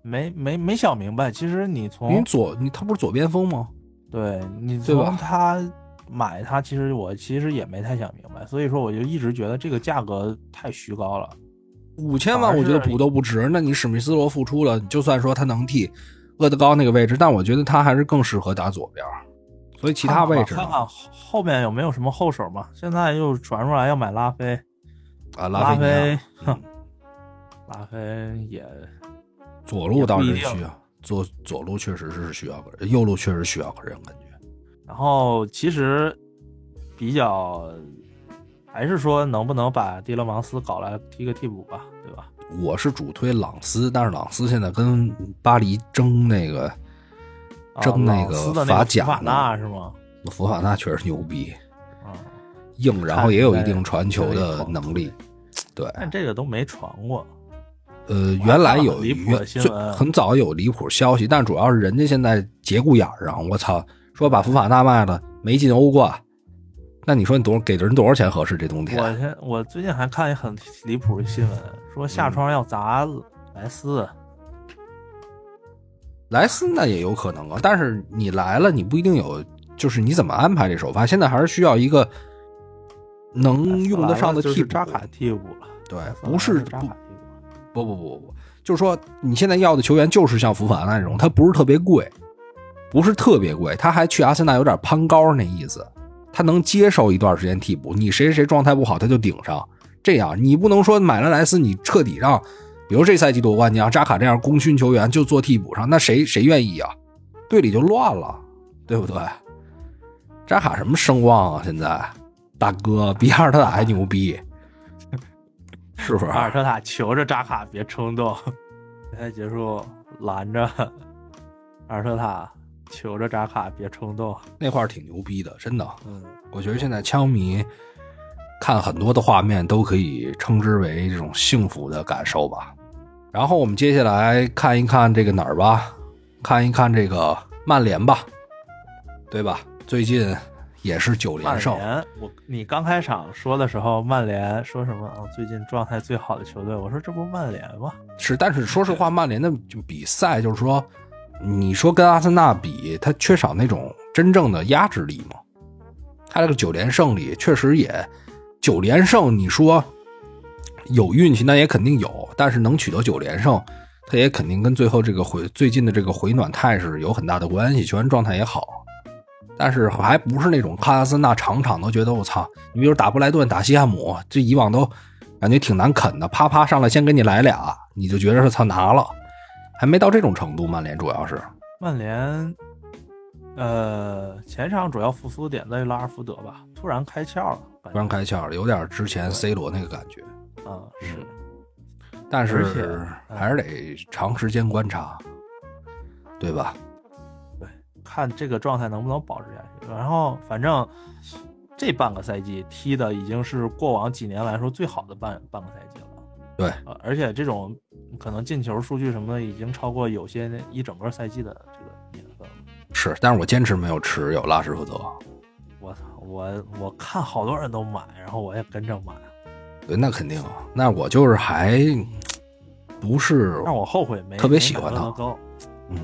没没没想明白，其实你从
你左你他不是左边锋吗？
对你从他买他，其实我其实也没太想明白，所以说我就一直觉得这个价格太虚高了。
五千万我觉得补都不值，那你史密斯罗付出了，就算说他能替厄德高那个位置，但我觉得他还是更适合打左边。所以其他位置
看看后面有没有什么后手嘛？现在又传出来要买拉菲
啊，
拉
菲，
哼，(laughs) 拉菲也。
左路倒是需要，左左路确实是需要个人，右路确实需要个人感觉。
然后其实比较还是说能不能把迪勒芒斯搞来踢个替补吧，对吧？
我是主推朗斯，但是朗斯现在跟巴黎争那个争那个法甲
法纳是吗？
福法纳确实牛逼，硬，然后也有一定传球的能力，对。
但这个都没传过。
呃，原来有最很早有离谱消息，但主要是人家现在节骨眼上，我操，说把福法纳卖了没进欧冠，那你说你多给人多少钱合适？这冬天，
我现我最近还看一很离谱的新闻，说下窗要砸莱斯，
莱斯那也有可能啊，但是你来了，你不一定有，就是你怎么安排这首发？现在还是需要一个能用得上的替补，
扎卡替补了，
对，不是扎卡。不不不不不，就是说你现在要的球员就是像福法那种，他不是特别贵，不是特别贵，他还去阿森纳有点攀高那意思，他能接受一段时间替补，你谁谁谁状态不好他就顶上，这样你不能说买了莱斯你彻底让，比如这赛季夺冠，你让扎卡这样功勋球员就做替补上，那谁谁愿意啊？队里就乱了，对不对？扎卡什么声望啊？现在大哥比阿尔特塔还牛逼。是不是？
阿尔特塔求着扎卡别冲动，比赛结束拦着阿尔特塔求着扎卡别冲动，
那块儿挺牛逼的，真的。嗯，我觉得现在枪迷看很多的画面都可以称之为这种幸福的感受吧。然后我们接下来看一看这个哪儿吧，看一看这个曼联吧，对吧？最近。也是九连胜。
我你刚开场说的时候，曼联说什么啊？最近状态最好的球队，我说这不曼联吗？
是，但是说实话，曼联的就比赛就是说，你说跟阿森纳比，他缺少那种真正的压制力吗？他这个九连胜里确实也九连胜，你说有运气那也肯定有，但是能取得九连胜，他也肯定跟最后这个回最近的这个回暖态势有很大的关系，球员状态也好。但是还不是那种看阿森纳场场都觉得我操，你比如打布莱顿、打西汉姆，这以往都感觉挺难啃的，啪啪上来先给你来俩，你就觉得是操拿了，还没到这种程度。曼联主要是
曼联，呃，前场主要复苏点在于拉尔福德吧，突然开窍了，
突然开窍了，有点之前 C 罗那个感觉。
啊，是，
但是还是得长时间观察，对吧？
看这个状态能不能保持下去。然后，反正这半个赛季踢的已经是过往几年来说最好的半半个赛季了。
对，
呃，而且这种可能进球数据什么的，已经超过有些那一整个赛季的这个年份了。
是，但是我坚持没有持有拉什福德。
我操，我我看好多人都买，然后我也跟着买，
对，那肯定，那我就是还不是
让我后悔没
特别喜欢他。嗯，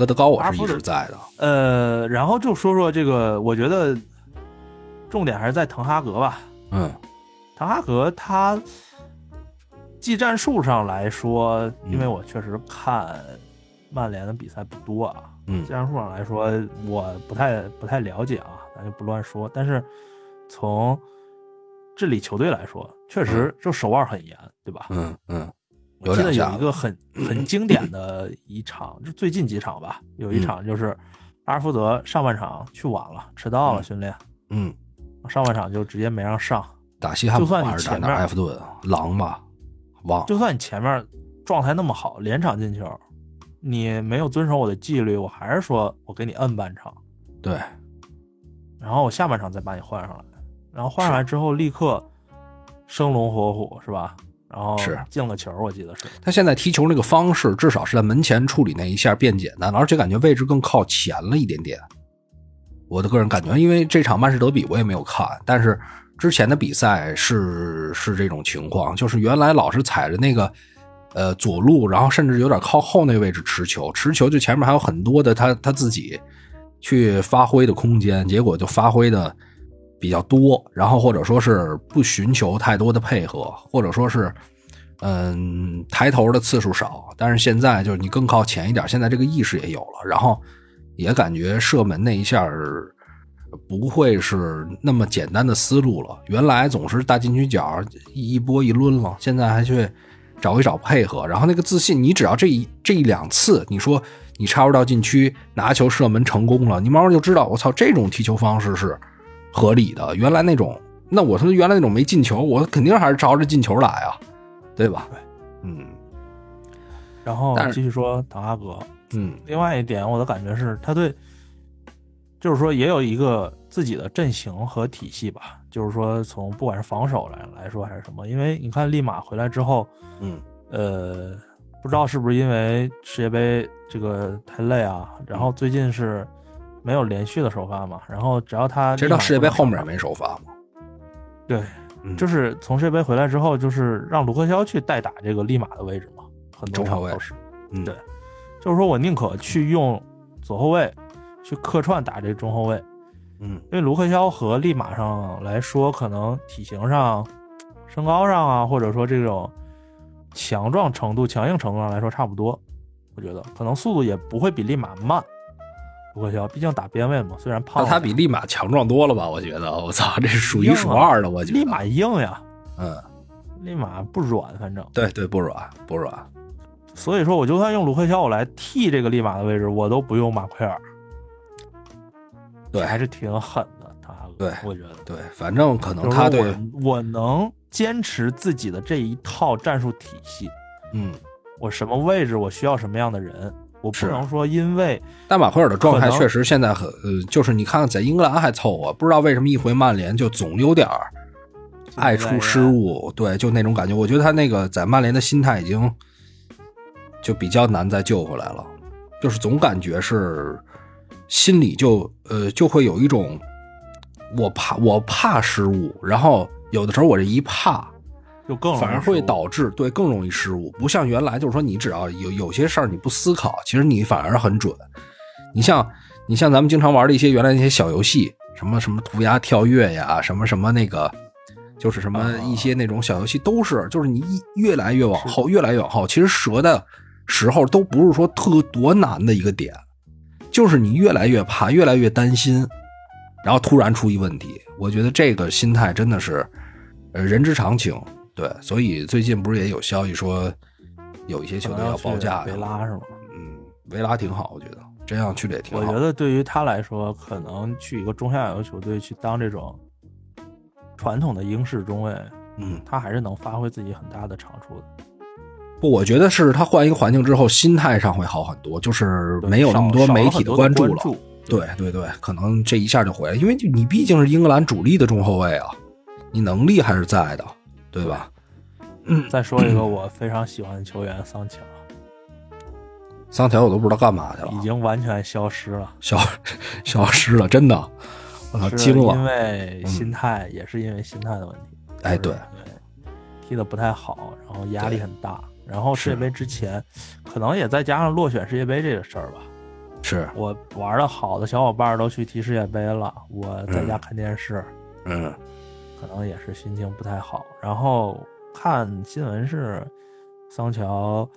戈德高我是一直在的。
呃，然后就说说这个，我觉得重点还是在滕哈格吧。
嗯
滕哈格他技战术上来说，
嗯
因为我确实看曼联的比赛不多啊，
嗯
技战术上来说我不太不太了解啊，咱就不乱说。但是从治理球队来说，确实就手腕很严，对吧？
嗯嗯，
我记得有一个很 (clears throat) 很经典的一场，就最近几场吧，有一场就是阿尔福德上半场去晚了，迟到了
嗯
训练，
嗯，
上半场就直接没让上。
打西汉姆
就算你
还是打哪
前面
埃弗顿？狼吧，忘了。
就算你前面状态那么好，连场进球，你没有遵守我的纪律，我还是说我给你摁半场，
对，
然后我下半场再把你换上来，然后换上来之后立刻生龙活虎，是吧？然后
是
进了球，我记得是。
他现在踢球那个方式，至少是在门前处理那一下变简单了，而且感觉位置更靠前了一点点。我的个人感觉，因为这场曼市德比我也没有看，但是之前的比赛是是这种情况，就是原来老是踩着那个呃左路，然后甚至有点靠后那个位置持球，持球就前面还有很多的他他自己去发挥的空间，结果就发挥的比较多，然后或者说是不寻求太多的配合，或者说是嗯抬头的次数少。但是现在就是你更靠前一点，现在这个意识也有了，然后也感觉射门那一下不会是那么简单的思路了。原来总是大禁区角一一波一抡了，现在还去找一找配合，然后那个自信，你只要这一这一两次，你说你插入到禁区拿球射门成功了，你慢慢就知道，我操，这种踢球方式是合理的。原来那种，那我说原来那种没进球，我肯定还是朝着进球来啊，对吧？
对，
嗯
然后继续说唐哈格，
嗯
另外一点，我的感觉是，他对，就是说也有一个自己的阵型和体系吧。就是说，从不管是防守来来说还是什么，因为你看利马回来之后，
嗯
呃，不知道是不是因为世界杯这个太累啊，然后最近是没有连续的首发嘛，然后只要他
其实到世界杯后面没首发嘛，
对，
嗯
就是从世界杯回来之后，就是让卢克肖去代打这个利马的位置嘛，很多
中后卫
场都是。
嗯
对就是说我宁可去用左后卫去客串打这个中后卫，
嗯
因为卢克肖和利马上来说，可能体型上、身高上啊，或者说这种强壮程度、强硬程度上来说差不多。我觉得可能速度也不会比利马慢。卢克肖毕竟打边位嘛，虽然胖了点，
那他比利马强壮多了吧？我觉得，我操，这是数一数二的，我觉得。
利马硬呀，
嗯，
利马不软，反正。
对对，不软不软，
所以说，我就算用卢克肖我来替这个利马的位置，我都不用马奎尔。
对
还是挺狠的，他
对
我觉得。
对，反正可能他对，
我我能坚持自己的这一套战术体系，
嗯，
我什么位置我需要什么样的人，我不能说因为
但马奎尔的状态确实现在很呃，就是你看看在英格兰还凑合，不知道为什么一回曼联就总有点儿爱出失误，对，就那种感觉。我觉得他那个在曼联的心态已经就比较难再救回来了，就是总感觉是心里就呃就会有一种我怕我怕失误，然后有的时候我这一怕，
就更
反而会导致对更容易失误。不像原来就是说你只要有有些事儿你不思考，其实你反而很准。你像你像咱们经常玩的一些原来那些小游戏，什么什么涂鸦跳跃呀，什么什么那个，就是什么
啊
一些那种小游戏，都是就是你越来越往后，越来越往后，其实折的时候都不是说特多难的一个点，就是你越来越怕，越来越担心，然后突然出一问题。我觉得这个心态真的是，呃，人之常情。对，所以最近不是也有消息说，有一些球队要报价
维拉是吗？
嗯，维拉挺好，我觉得这样去的也挺好。
我觉得对于他来说，可能去一个中下游球队去当这种传统的英式中卫，
嗯，
他还是能发挥自己很大的长处的。
不，我觉得是他换一个环境之后，心态上会好很多，就是没有那么多媒体
的
关
注
了。对对对，可能这一下就回来，因为你毕竟是英格兰主力的中后卫啊，你能力还是在的。对吧？
嗯，再说一个我非常喜欢的球员桑乔，
桑乔我都不知道干嘛去了，
已经完全消失了，
消 (laughs) 消失了，真的，我操，惊了。
因为心态，也是因为心态的问题。
哎，对
对，踢的不太好，然后压力很大，然后世界杯之前，可能也再加上落选世界杯这个事儿吧。
是。
我玩的好的小伙伴都去踢世界杯了，我在家看电视，
嗯。
可能也是心情不太好，然后看新闻是桑乔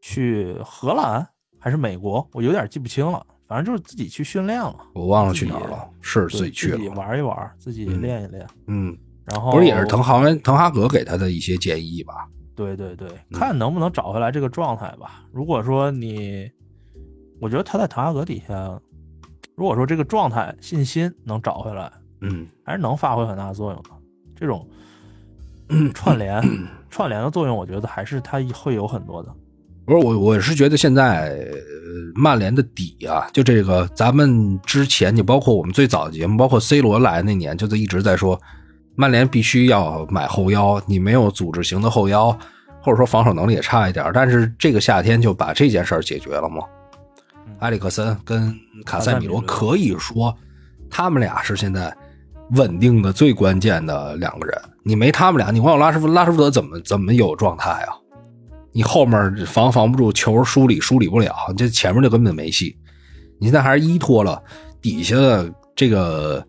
去荷兰还是美国，我有点记不清了，反正就是自己去训练了。
我忘了去哪儿了，是自己去
自己玩一玩，自己练一练。
嗯，
然后
不是也是滕哈文、滕哈格给他的一些建议吧？
对对对，看能不能找回来这个状态吧。如果说你，我觉得他在滕哈格底下，如果说这个状态、信心能找回来。
嗯，
还是能发挥很大作用的。这种 (coughs) 串联、(coughs) 串联的作用，我觉得还是它会有很多的。
不是我，我是觉得现在曼联的底啊，就这个咱们之前，就包括我们最早的节目，包括 C 罗来那年，就一直在说，曼联必须要买后腰。你没有组织型的后腰，或者说防守能力也差一点，但是这个夏天就把这件事儿解决了吗？埃里克森跟卡塞米罗可以说，他们俩是现在。稳定的最关键的两个人，你没他们俩，你光有拉什福拉什福德怎么怎么有状态啊？你后面防防不住，球梳理梳理不了，这前面就根本没戏。你现在还是依托了底下的这个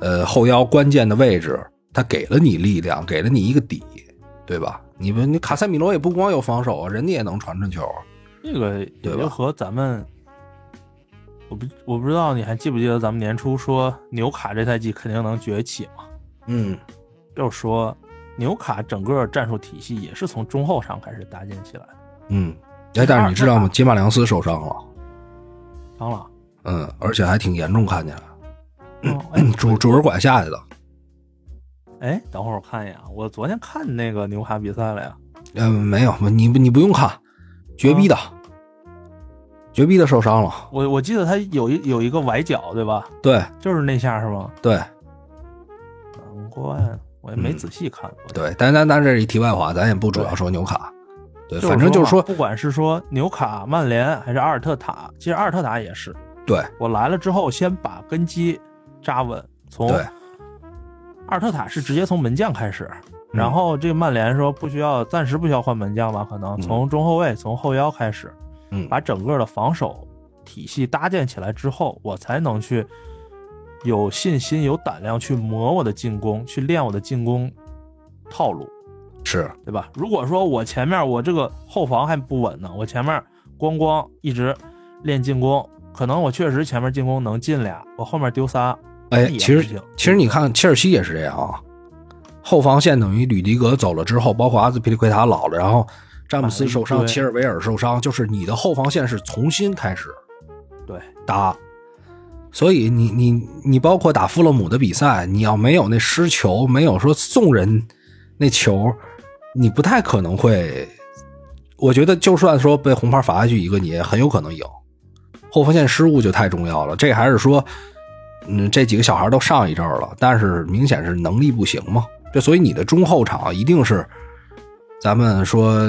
呃后腰关键的位置，他给了你力量，给了你一个底，对吧？你们你卡塞米罗也不光有防守啊，人家也能传传球，
这个也就和咱们。我不我不知道你还记不记得咱们年初说纽卡这赛季肯定能崛起嘛？
嗯，
就是说纽卡整个战术体系也是从中后场开始搭建起来的。
嗯，哎，但是你知道吗？杰马良斯受伤了，
伤了。
嗯，而且还挺严重，看起来，主主人管下去的。
哎，等会儿我看一眼，我昨天看那个纽卡比赛了呀。
嗯，没有，你你不用看，绝逼的。绝逼的受伤了，
我我记得他有一有一个崴脚，对吧？
对，
就是那下是吗？
对，
难怪我也没仔细看。
对，但但但这是一题外话，咱也不主要说纽卡。对，反正就是说，
不管是说纽卡、曼联还是阿尔特塔，其实阿尔特塔也是。
对，
我来了之后，先把根基扎稳。从阿尔特塔是直接从门将开始，然后这个曼联说不需要，暂时不需要换门将吧？可能从中后卫、从后腰开始。把整个的防守体系搭建起来之后，我才能去有信心、有胆量去磨我的进攻，去练我的进攻套路，
是
对吧？如果说我前面我这个后防还不稳呢，我前面咣咣一直练进攻，可能我确实前面进攻能进俩，我后面丢仨，
哎，其实其实你看切尔西也是这样啊，后防线等于吕迪格走了之后，包括阿兹皮利奎塔老了，然后。詹姆斯受伤，齐尔维尔受伤，就是你的后防线是重新开始，
对
打，所以你你你包括打富勒姆的比赛，你要没有那失球，没有说送人那球，你不太可能会。我觉得就算说被红牌罚下去一个，你也很有可能赢。后防线失误就太重要了，这还是说，嗯，这几个小孩都上一阵了，但是明显是能力不行嘛。这所以你的中后场一定是。咱们说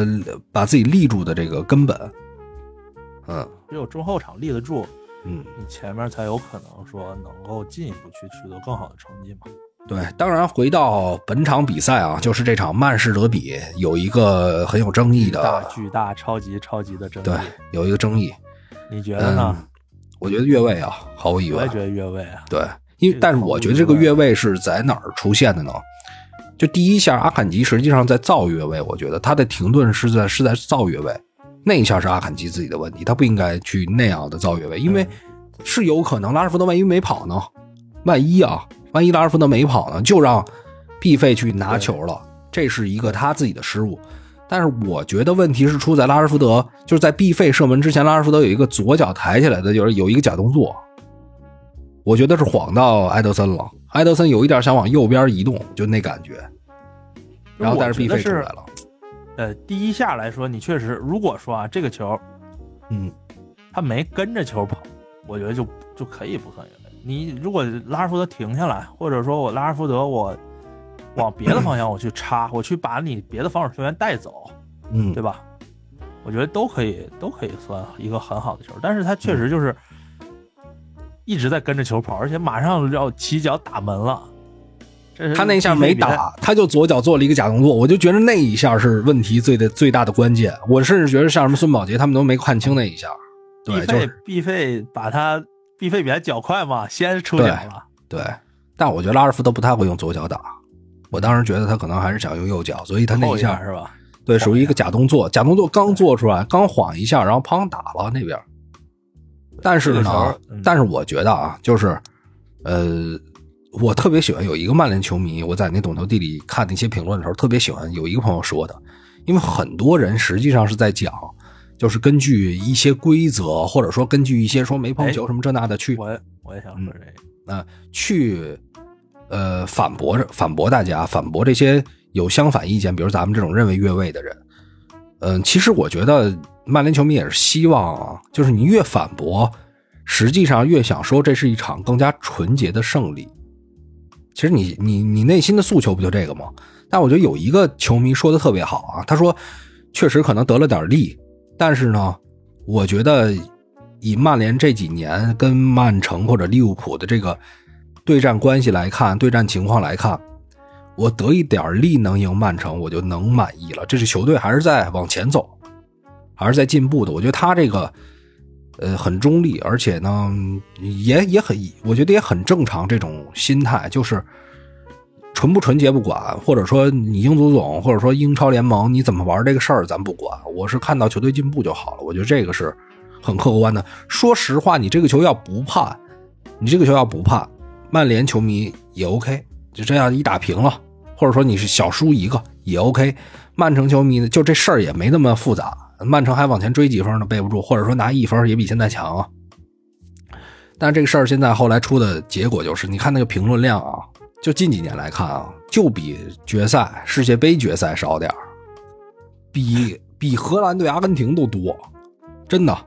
把自己立住的这个根本，嗯，
只有中后场立得住，
嗯，
你前面才有可能说能够进一步去取得更好的成绩嘛。
对，当然回到本场比赛啊，就是这场曼市德比有一个很有争议的，
大巨大超级超级的争议，
对，有一个争议，
你觉得呢？
我觉得越位啊，毫无疑问，
我也觉得越位啊，
对，因为但是我觉得这个越位是在哪儿出现的呢？就第一下，阿坎吉实际上在造越位，我觉得他的停顿是在是在造越位。那一下是阿坎吉自己的问题，他不应该去那样的造越位，因为是有可能拉什福德万一没跑呢，万一啊，万一拉什福德没跑呢，就让毕费去拿球了，这是一个他自己的失误。但是我觉得问题是出在拉什福德，就是在毕费射门之前，拉什福德有一个左脚抬起来的，就是有一个假动作，我觉得是晃到埃德森了，埃德森有一点想往右边移动，就那感觉，然后但是毕费出来了。
呃，第一下来说，你确实，如果说啊，这个球，
嗯，
他没跟着球跑，我觉得就就可以不算越位。你如果拉尔福德停下来，或者说我拉尔福德我往别的方向我去插，我去把你别的防守球员带走，
嗯，
对吧？我觉得都可以，都可以算一个很好的球。但是他确实就是一直在跟着球跑，而且马上要起脚打门了。这
他那一下没打，他就左脚做了一个假动作，我就觉得那一下是问题最的最大的关键。我甚至觉得像什么孙宝杰他们都没看清那一下。对，就是
毕费把他毕费比他脚快嘛，先出脚了。
对，但我觉得拉尔福德不太会用左脚打，我当时觉得他可能还是想用右脚，所以他那
一
下
是吧？
对，属于一个假动作，假动作刚做出来，刚晃一下，然后砰打了那边。但是呢，但是我觉得啊，就是，呃。我特别喜欢有一个曼联球迷，我在那懂球帝里看那些评论的时候，特别喜欢有一个朋友说的，因为很多人实际上是在讲，就是根据一些规则，或者说根据一些说没碰球什么这那的去，
我我也想说这个，
那去呃反驳反驳大家，反驳这些有相反意见，比如咱们这种认为越位的人，嗯，其实我觉得曼联球迷也是希望啊，就是你越反驳，实际上越想说这是一场更加纯洁的胜利。其实你你你内心的诉求不就这个吗？但我觉得有一个球迷说的特别好啊，他说确实可能得了点利，但是呢，我觉得以曼联这几年跟曼城或者利物浦的这个对战关系来看，对战情况来看，我得一点利能赢曼城，我就能满意了。这支球队还是在往前走，还是在进步的。我觉得他这个。呃，很中立，而且呢，也也很，我觉得也很正常。这种心态就是纯不纯洁不管，或者说你英足总，或者说英超联盟，你怎么玩这个事儿，咱不管。我是看到球队进步就好了。我觉得这个是很客观的。说实话，你这个球要不判，你这个球要不判，曼联球迷也 OK，就这样一打平了，或者说你是小输一个也 OK。曼城球迷呢，就这事儿也没那么复杂。曼城还往前追几分呢？背不住，或者说拿一分也比现在强啊。但这个事儿现在后来出的结果就是，你看那个评论量啊，就近几年来看啊，就比决赛世界杯决赛少点比比荷兰对阿根廷都多，真的，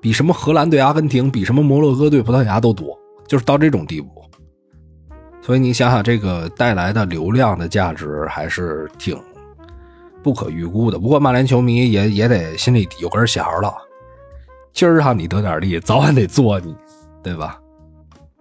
比什么荷兰对阿根廷，比什么摩洛哥对葡萄牙都多，就是到这种地步。所以你想想，这个带来的流量的价值还是挺。不可预估的，不过曼联球迷也也得心里有根弦了，今儿让你得点力，早晚得做你，对吧？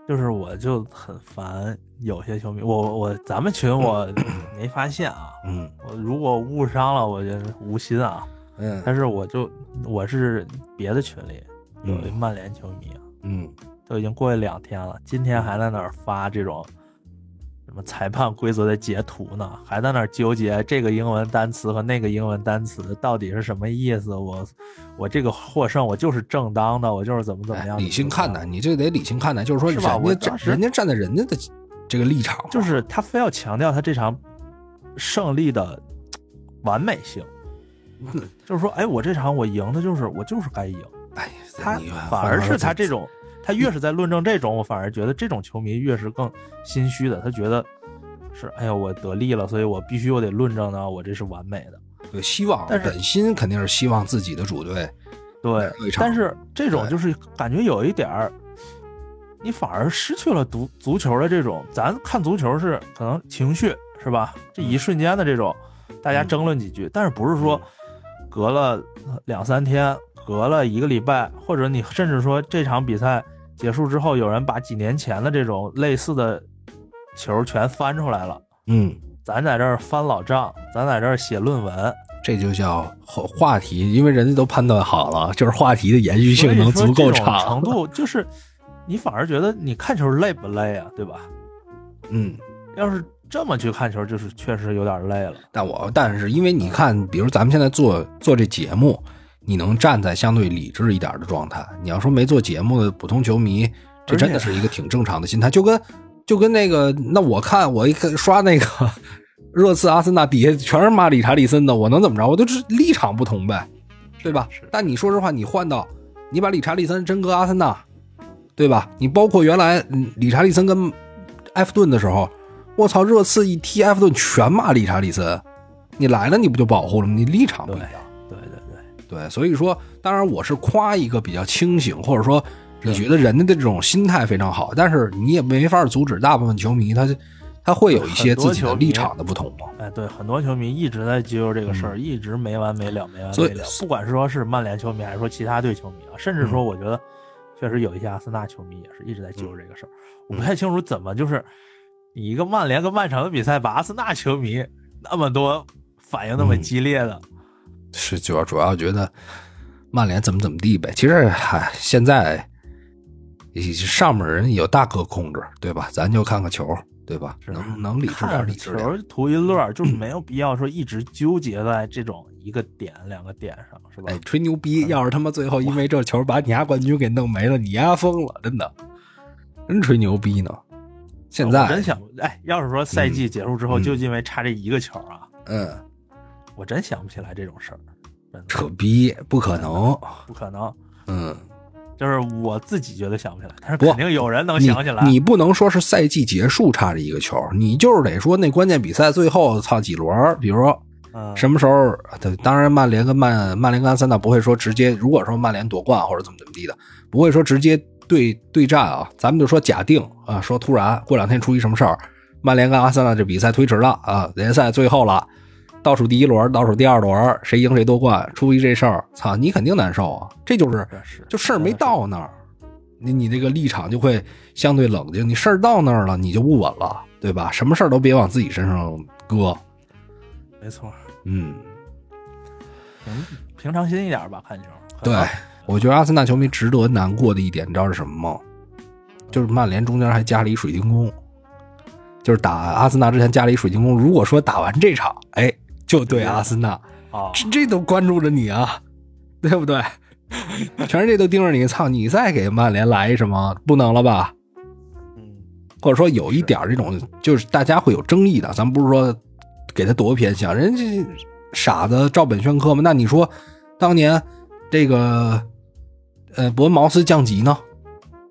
就是我就很烦有些球迷，我我咱们群我没发现啊，
嗯，
我如果误伤了，我就无心啊，
嗯，
但是我就我是别的群里有一曼联球迷啊，
嗯，
都已经过去两天了，今天还在那儿发这种。什么裁判规则的截图呢？还在那儿纠结这个英文单词和那个英文单词到底是什么意思？我我这个获胜我就是正当的，我就是怎么怎么样？
理性看待，你这得理性看待，就是说人家站人家站在人家的这个立场，
就是他非要强调他这场胜利的完美性，就是说，哎，我这场我赢的就是我就是该赢。
哎，
他反而是他这种。他越是在论证这种，我反而觉得这种球迷越是更心虚的。他觉得是，哎呀，我得利了，所以我必须我得论证呢，我这是完美的。
有希望，
但是
本心肯定是希望自己的主队
对。但是这种就是感觉有一点儿，你反而失去了足足球的这种。咱看足球是可能情绪是吧？这一瞬间的这种，大家争论几句，但是不是说隔了两三天，隔了一个礼拜，或者你甚至说这场比赛。结束之后，有人把几年前的这种类似的球全翻出来了。
嗯，
咱在这儿翻老账，咱在这儿写论文，
这就叫话题，因为人家都判断好了，就是话题的延续性能足够长。
程度就是你反而觉得你看球累不累啊？对吧？
嗯，
要是这么去看球，就是确实有点累了。
但我但是因为你看，比如咱们现在做做这节目。你能站在相对理智一点的状态。你要说没做节目的普通球迷，这真的是一个挺正常的心态，就跟就跟那个，那我看我一看刷那个 (laughs) 热刺阿森纳底下全是骂理查利森的，我能怎么着？我就是立场不同呗，对吧？但你说实话，你换到你把理查利森真搁阿森纳，对吧？你包括原来理查利森跟埃弗顿的时候，我操，热刺一踢埃弗顿全骂理查利森，你来了你不就保护了吗？你立场不一样。
对
所以说，当然我是夸一个比较清醒，或者说你觉得人家的这种心态非常好，但是你也没法阻止大部分球迷他他会有一些自己的立场的不同嘛。(laughs)
哎，对，很多球迷一直在揪究这个事儿，一直没完没了，没完没了。不管是说是曼联球迷，还是说其他队球迷啊，甚至说我觉得确实有一些阿森纳球迷也是一直在揪究这个事儿。我不太清楚怎么就是你一个曼联跟曼城的比赛，把阿森纳球迷那么多反应那么激烈的。
是主要主要觉得曼联怎么怎么地呗。其实嗨，现在上面人有大哥控制，对吧？咱就看看球，对吧？能能理智点，理智
点。球图一乐，就是没有必要说一直纠结在这种一个点、两个点上，是吧？
哎，吹牛逼！要是他妈最后因为这球把你家冠军给弄没了，你丫疯了，真的，真吹牛逼呢。现在
真想，哎，要是说赛季结束之后就因为差这一个球啊，
嗯。
我真想不起来这种事儿，
扯逼，不可能，
不可能。
嗯，
就是我自己觉得想不起来，但是肯定有人能想起来。
你不能说是赛季结束差这一个球，你就是得说那关键比赛最后操几轮，比如说什么时候？当然，曼联跟曼曼联跟阿森纳不会说直接，如果说曼联夺冠或者怎么怎么地的，不会说直接对对战啊。咱们就说假定啊，说突然过两天出一什么事儿，曼联跟阿森纳这比赛推迟了啊，联赛最后了。倒数第一轮，倒数第二轮，谁赢谁夺冠，出于这事儿，操，你肯定难受啊！这就是，就事儿没到那儿，你你这个立场就会相对冷静。你事儿到那儿了，你就不稳了，对吧？什么事儿都别往自己身上搁。
没错，
嗯，
平平常心一点吧，看球。
对，我觉得阿森纳球迷值得难过的一点，你知道是什么吗？就是曼联中间还加了一水晶宫，就是打阿森纳之前加了一水晶宫。如果说打完这场，哎。就对阿森纳
啊，
这这都关注着你啊，(laughs) 对不对？(laughs) 全世界都盯着你，操！你再给曼联来什么？不能了吧？
嗯，
或者说有一点这种，就是大家会有争议的。咱不是说给他多偏向，人家傻子照本宣科嘛。那你说当年这个呃伯恩茅斯降级呢？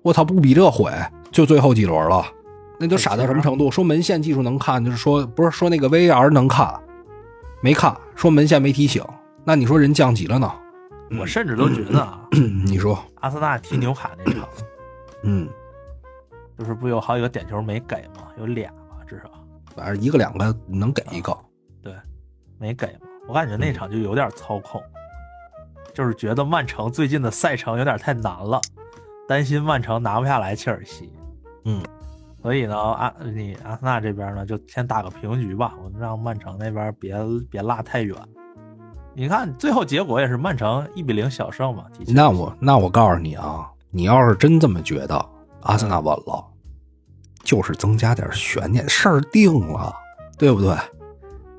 我操，不比这毁？就最后几轮了，那都傻到什么程度？说门线技术能看，就是说不是说那个 VR 能看。没看，说门线没提醒，那你说人降级了呢？
我甚至都觉得啊，
你说
阿森纳踢纽卡那场，
嗯，
就是不有好几个点球没给吗？有俩吧，至少，
反正一个两个能给一个，
对，没给嘛。我感觉那场就有点操控，就是觉得曼城最近的赛程有点太难了，担心曼城拿不下来切尔西，
嗯。
所以呢，阿你阿森纳这边呢，就先打个平局吧。我们让曼城那边别别落太远。你看最后结果也是曼城一比零小胜嘛。
那我那我告诉你啊，你要是真这么觉得，阿森纳稳了，就是增加点悬念，事儿定了，对不对？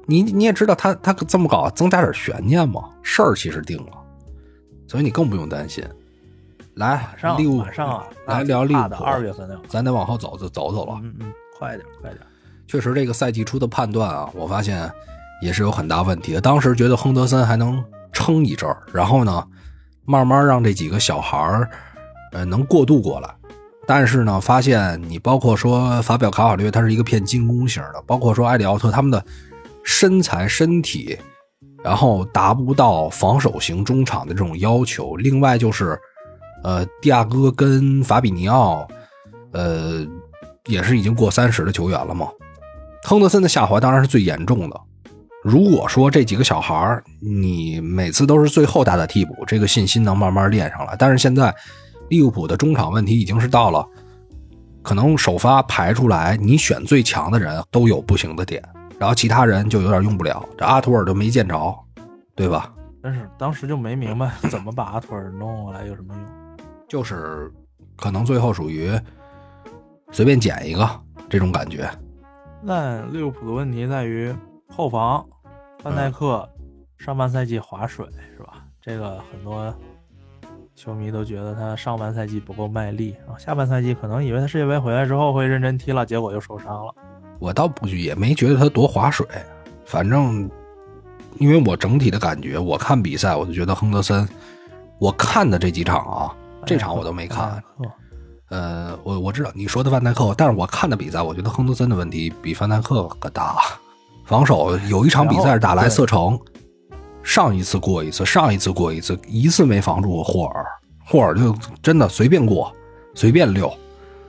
你你也知道他他这么搞，增加点悬念嘛，事儿其实定了，所以你更不用担心。来，利物
马上啊！
来聊利物浦。
二月份
咱得往后走走走走了。
嗯嗯，快点快点。
确实，这个赛季初的判断啊，我发现也是有很大问题的。当时觉得亨德森还能撑一阵儿，然后呢，慢慢让这几个小孩儿呃能过渡过来。但是呢，发现你包括说法表卡瓦略，他是一个偏进攻型的，包括说埃里奥特他们的身材身体，然后达不到防守型中场的这种要求。另外就是。呃，蒂亚戈跟法比尼奥，呃，也是已经过三十的球员了嘛。亨德森的下滑当然是最严重的。如果说这几个小孩你每次都是最后打打替补，这个信心能慢慢练上来。但是现在利物浦的中场问题已经是到了，可能首发排出来，你选最强的人都有不行的点，然后其他人就有点用不了。这阿图尔都没见着，对吧？
但是当时就没明白怎么把阿图尔弄过来有什么用。
就是可能最后属于随便捡一个这种感觉。
那利物浦的问题在于后防，范戴克上半赛季划水是吧？这个很多球迷都觉得他上半赛季不够卖力啊，下半赛季可能以为他世界杯回来之后会认真踢了，结果又受伤了。
我倒不也没觉得他多划水，反正因为我整体的感觉，我看比赛我就觉得亨德森，我看的这几场啊，这场我都没看。呃，我我知道你说的范戴克，但是我看的比赛，我觉得亨德森的问题比范戴克可大。防守有一场比赛是打莱斯特城，上一次过一次，上一次过一次，一次没防住霍尔，霍尔就真的随便过，随便溜，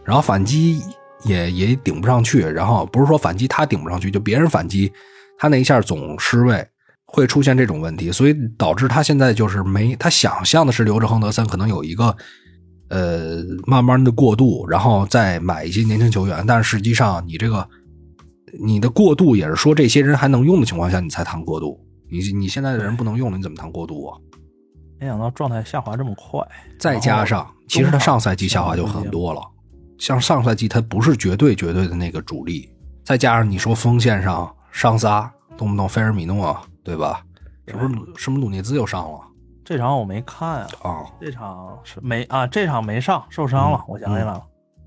然后反击也也顶不上去，然后不是说反击他顶不上去，就别人反击他那一下总失位，会出现这种问题，所以导致他现在就是没他想象的是留着亨德森，可能有一个呃慢慢的过渡，然后再买一些年轻球员，但是实际上你这个。你的过渡也是说这些人还能用的情况下，你才谈过渡。你你现在的人不能用了，你怎么谈过渡啊？
没想到状态下滑这么快，
再加上其实他上赛季下滑就很多了。像上赛季他不是绝对绝对的那个主力，再加上你说锋线上上仨，动不动菲尔米诺，对吧？是不是是不是努涅兹又上了？
这场我没看啊。
啊，
这场是没啊，这场没上，受伤了。我想起来了，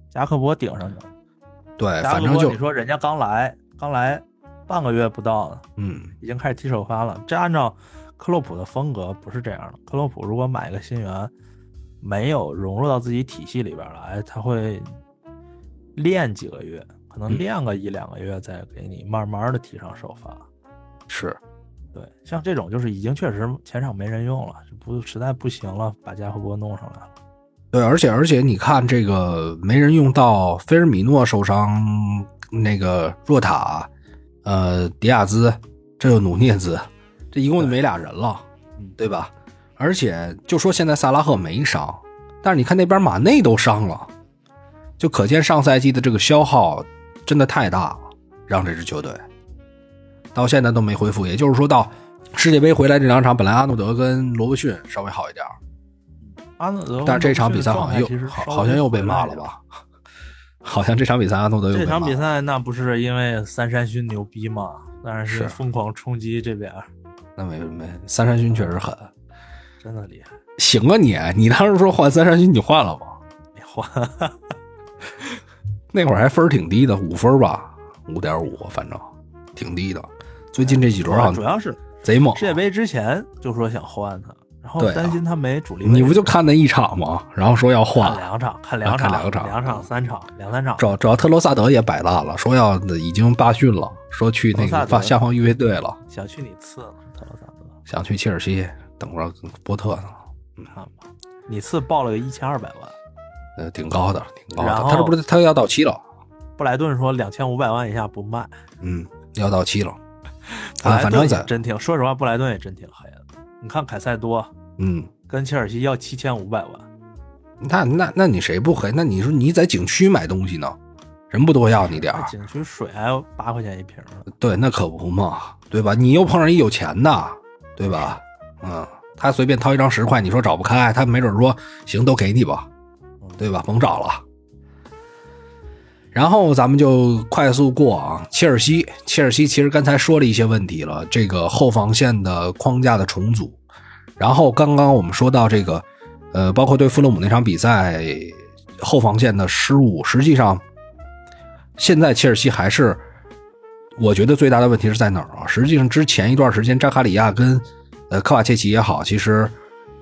加克波顶上去了。
对，反正就
你说人家刚来，刚来半个月不到呢，
嗯，
已经开始踢首发了。这按照克洛普的风格不是这样的。克洛普如果买个新援，没有融入到自己体系里边来，他会练几个月，可能练个一两个月再给你慢慢的提上首发。
是，
对，像这种就是已经确实前场没人用了，不实在不行了，把加克波弄上来了。
对，而且而且你看这个没人用到，菲尔米诺受伤，那个若塔，呃，迪亚兹，这就努涅兹，这一共就没俩人了，对吧？而且就说现在萨拉赫没伤，但是你看那边马内都伤了，就可见上赛季的这个消耗真的太大了，让这支球队到现在都没恢复。也就是说到世界杯回来这两场，本来阿诺德跟罗伯逊稍微好一点。
阿诺德，
但是这场比赛好像又好好像又被骂了吧？好像这场比赛阿诺德又
这场比赛那不是因为三山勋牛逼吗？当然是疯狂冲击这边。
那没没，三山勋确实狠，
真的厉害。
行啊你，你当时说换三山勋，你换了吗？
没换。
那会儿还分挺低的，五分吧，五点五，反正挺低的。最近这几轮好像
主要是
贼猛。
世界杯之前就说想换他。然后担心他没主力，
你不就看那一场吗？然后说要换
两场，看两场，
两
场，两场，三场，两三场。
主主要特罗萨德也摆烂了，说要已经罢训了，说去那个发下方预备队了。
想去你次了，特罗萨德
想去切尔西等着波特呢。
你看吧，你次报了个一千二百万，
呃，挺高的，挺高的。他这不是他要到期了？
布莱顿说两千五百万以下不卖。
嗯，要到期了。
啊，
反正咱
真挺，说实话，布莱顿也真挺黑的。你看凯塞多，
嗯，
跟切尔西要七千五百万，
那那那你谁不黑？那你说你在景区买东西呢，人不多要你点儿？
景区水还要八块钱一瓶
对，那可不嘛，对吧？你又碰上一有钱的，对吧？嗯，他随便掏一张十块，你说找不开，他没准说行，都给你吧，对吧？甭找了。然后咱们就快速过啊，切尔西，切尔西其实刚才说了一些问题了，这个后防线的框架的重组，然后刚刚我们说到这个，呃，包括对富勒姆那场比赛后防线的失误，实际上现在切尔西还是，我觉得最大的问题是在哪儿啊？实际上之前一段时间扎卡里亚跟呃科瓦切奇也好，其实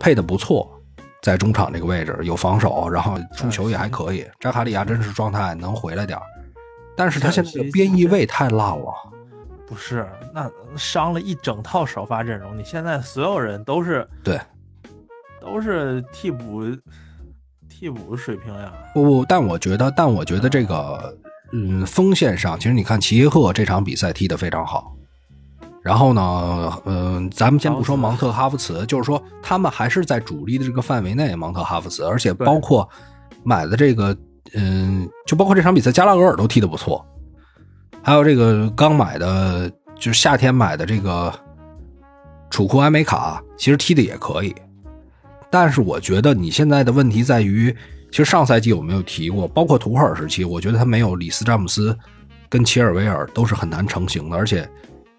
配的不错。在中场这个位置有防守，然后出球也还可以。扎卡里亚真是状态能回来点但是他现在的边翼位太烂了。
不是，那伤了一整套首发阵容，你现在所有人都是
对，
都是替补替补水平呀。
不不，但我觉得，但我觉得这个，嗯，锋线上，其实你看齐耶赫这场比赛踢得非常好。然后呢，嗯，咱们先不说芒特哈弗茨，就是说他们还是在主力的这个范围内，芒特哈弗茨，而且包括买的这个，嗯，就包括这场比赛加拉格尔都踢得不错，还有这个刚买的，就是夏天买的这个楚库埃梅卡，其实踢的也可以。但是我觉得你现在的问题在于，其实上赛季我没有提过，包括图赫尔时期，我觉得他没有里斯詹姆斯跟齐尔维尔都是很难成型的，而且。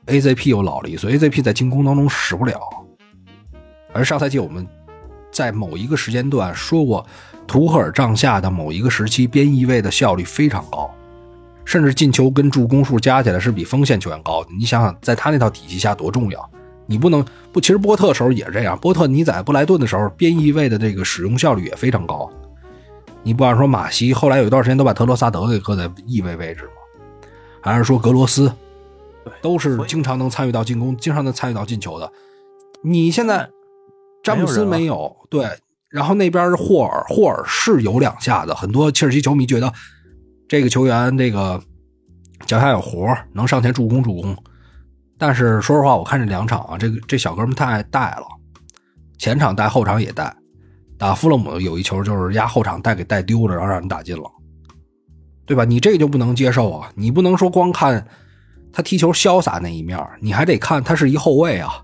AZP 又老了一岁，AZP 在进攻当中使不了，而上赛季我们在某一个时间段说过，图赫尔帐下的某一个时期，边翼位的效率非常高，甚至进球跟助攻数加起来是比锋线球员高的。你想想，在他那套体系下多重要？你不能不，其实波特时候也这样。波特你在布莱顿的时候，边翼位的这个使用效率也非常高。你不管说马西，后来有一段时间都把特罗萨德给搁在翼位位置吗？还是说格罗斯，都是经常能参与到进攻，经常能参与到进球的。你现在詹姆斯没有对，然后那边是霍尔，霍尔是有两下的。很多切尔西球迷觉得这个球员这个脚下有活，能上前助攻助攻。但是说实话，我看这两场啊，这个这小哥们太爱带了，前场带，后场也带。打富勒姆有一球就是压后场带给带丢了，然后让人打进了，对吧？你这个就不能接受啊！你不能说光看他踢球潇洒那一面，你还得看他是一后卫啊，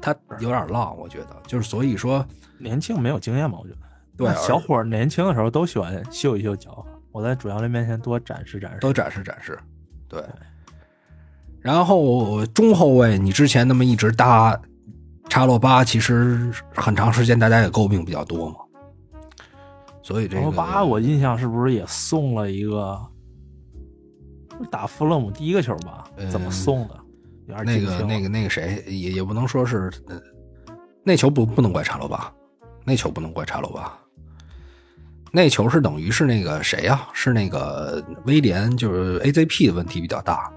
他有点浪，我觉得就是所以说
年轻没有经验嘛，我觉得。
对，
小伙年轻的时候都喜欢秀一秀脚，我在主教练面前多展示展示，
多展示展示，对。然后中后卫，你之前那么一直搭查洛巴，其实很长时间大家也诟病比较多嘛。所以这个查
洛巴，我印象是不是也送了一个打弗勒姆第一个球吧？怎么送的？
那个那个那个谁也也不能说是，那球不不能怪查罗巴，那球不能怪查罗巴，那球是等于是那个谁呀？是那个威廉，就是 AZP 的问题比较大。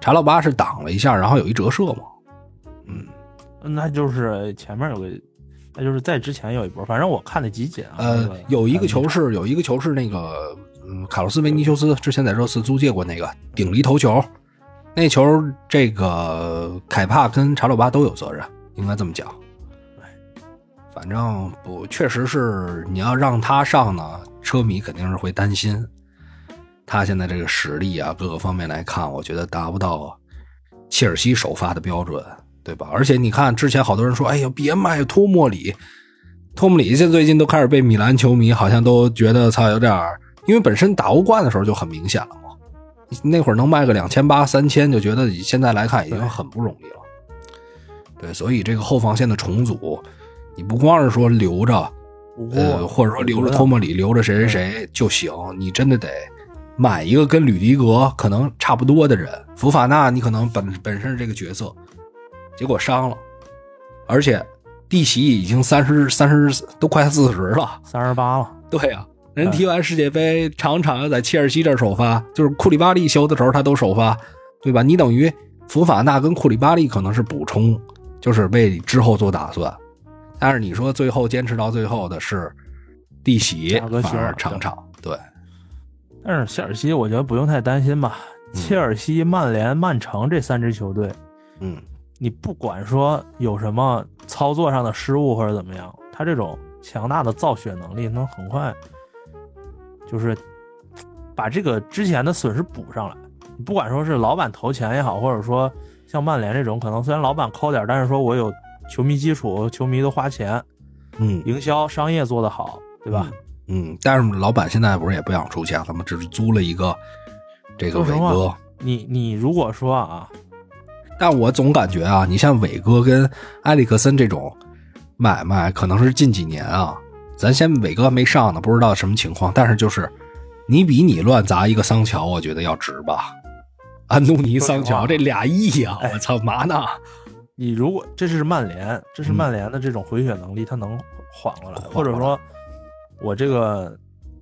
查洛巴是挡了一下，然后有一折射嘛，嗯，
那就是前面有个，那就是在之前有一波，反正我看的集锦啊，
呃，有一个球是有一个球是那个，嗯，卡洛斯维尼修斯之前在热刺租借过那个顶离头球，那球这个凯帕跟查洛巴都有责任，应该这么讲，反正不确实是你要让他上呢，车迷肯定是会担心。他现在这个实力啊，各个方面来看，我觉得达不到切尔西首发的标准，对吧？而且你看，之前好多人说：“哎呀，别卖托莫里。”托莫里现在最近都开始被米兰球迷好像都觉得他有点因为本身打欧冠的时候就很明显了嘛。那会儿能卖个两千八、三千，就觉得现在来看已经很不容易了。对，所以这个后防线的重组，你不光是说留着，呃，或者说留着托莫里，留着谁谁谁就行，你真的得。买一个跟吕迪格可能差不多的人，福法纳，你可能本本身是这个角色，结果伤了，而且蒂喜已经三十三十都快四十了，
三十八了。
对呀，人踢完世界杯，场场要在切尔西这儿首发，就是库里巴利休的时候他都首发，对吧？你等于福法纳跟库里巴利可能是补充，就是为之后做打算。但是你说最后坚持到最后的是蒂喜，反而场场对。
但是切尔西，我觉得不用太担心吧。切尔西、曼联、曼城这三支球队，
嗯，
你不管说有什么操作上的失误或者怎么样，他这种强大的造血能力能很快，就是把这个之前的损失补上来。你不管说是老板投钱也好，或者说像曼联这种，可能虽然老板抠点，但是说我有球迷基础，球迷都花钱，
嗯，
营销商业做得好，对吧？
嗯，但是老板现在不是也不想出钱他们？只是租了一个这个伟哥。
你你如果说啊，
但我总感觉啊，你像伟哥跟埃里克森这种买卖，可能是近几年啊，咱先伟哥没上呢，不知道什么情况。但是就是你比你乱砸一个桑乔，我觉得要值吧？安东尼桑乔这俩亿啊，我操嘛呢？
你如果这是曼联，这是曼联的这种回血能力，他能缓过来，或者说。我这个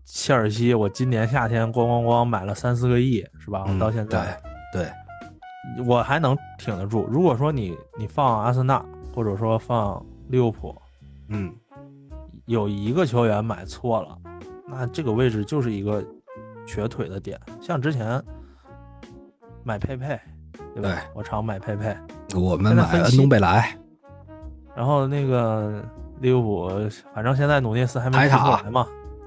切尔西，我今年夏天咣咣咣买了三四个亿，是吧？我到现在，
对，
我还能挺得住。如果说你你放阿森纳，或者说放利物浦，
嗯，
有一个球员买错了，那这个位置就是一个瘸腿的点。像之前买佩佩，对吧？我常买佩佩，
我们买恩东贝莱，
然后那个。利物浦，反正现在努涅斯还没出来嘛。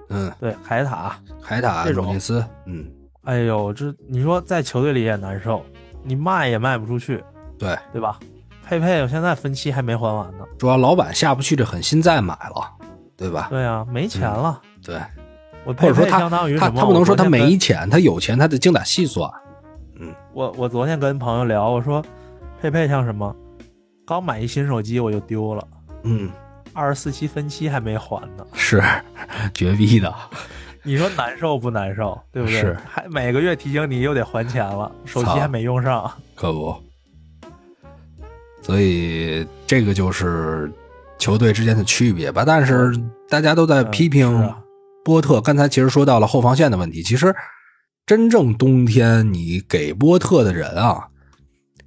嗯，
对，海塔，
海塔，
这种
努涅斯，嗯，
哎呦，这你说在球队里也难受，你卖也卖不出去，
对
对吧？佩佩，我现在分期还没还完呢。
主要老板下不去这狠心再买了，对吧？
对啊，没钱了。
对，
我
或者说他他他不能说他没
钱，
他有钱，他得精打细算。嗯，
我我昨天跟朋友聊，我说佩佩像什么？刚买一新手机我就丢了。
嗯。
二十四期分期还没还呢，
是绝逼的，(laughs)
你说难受不难受？对不对？
是
还每个月提醒你又得还钱了，手机还没用上。
可不。所以这个就是球队之间的区别吧。但是大家都在批评
啊
波特，刚才其实说到了后防线的问题。其实真正冬天你给波特的人啊，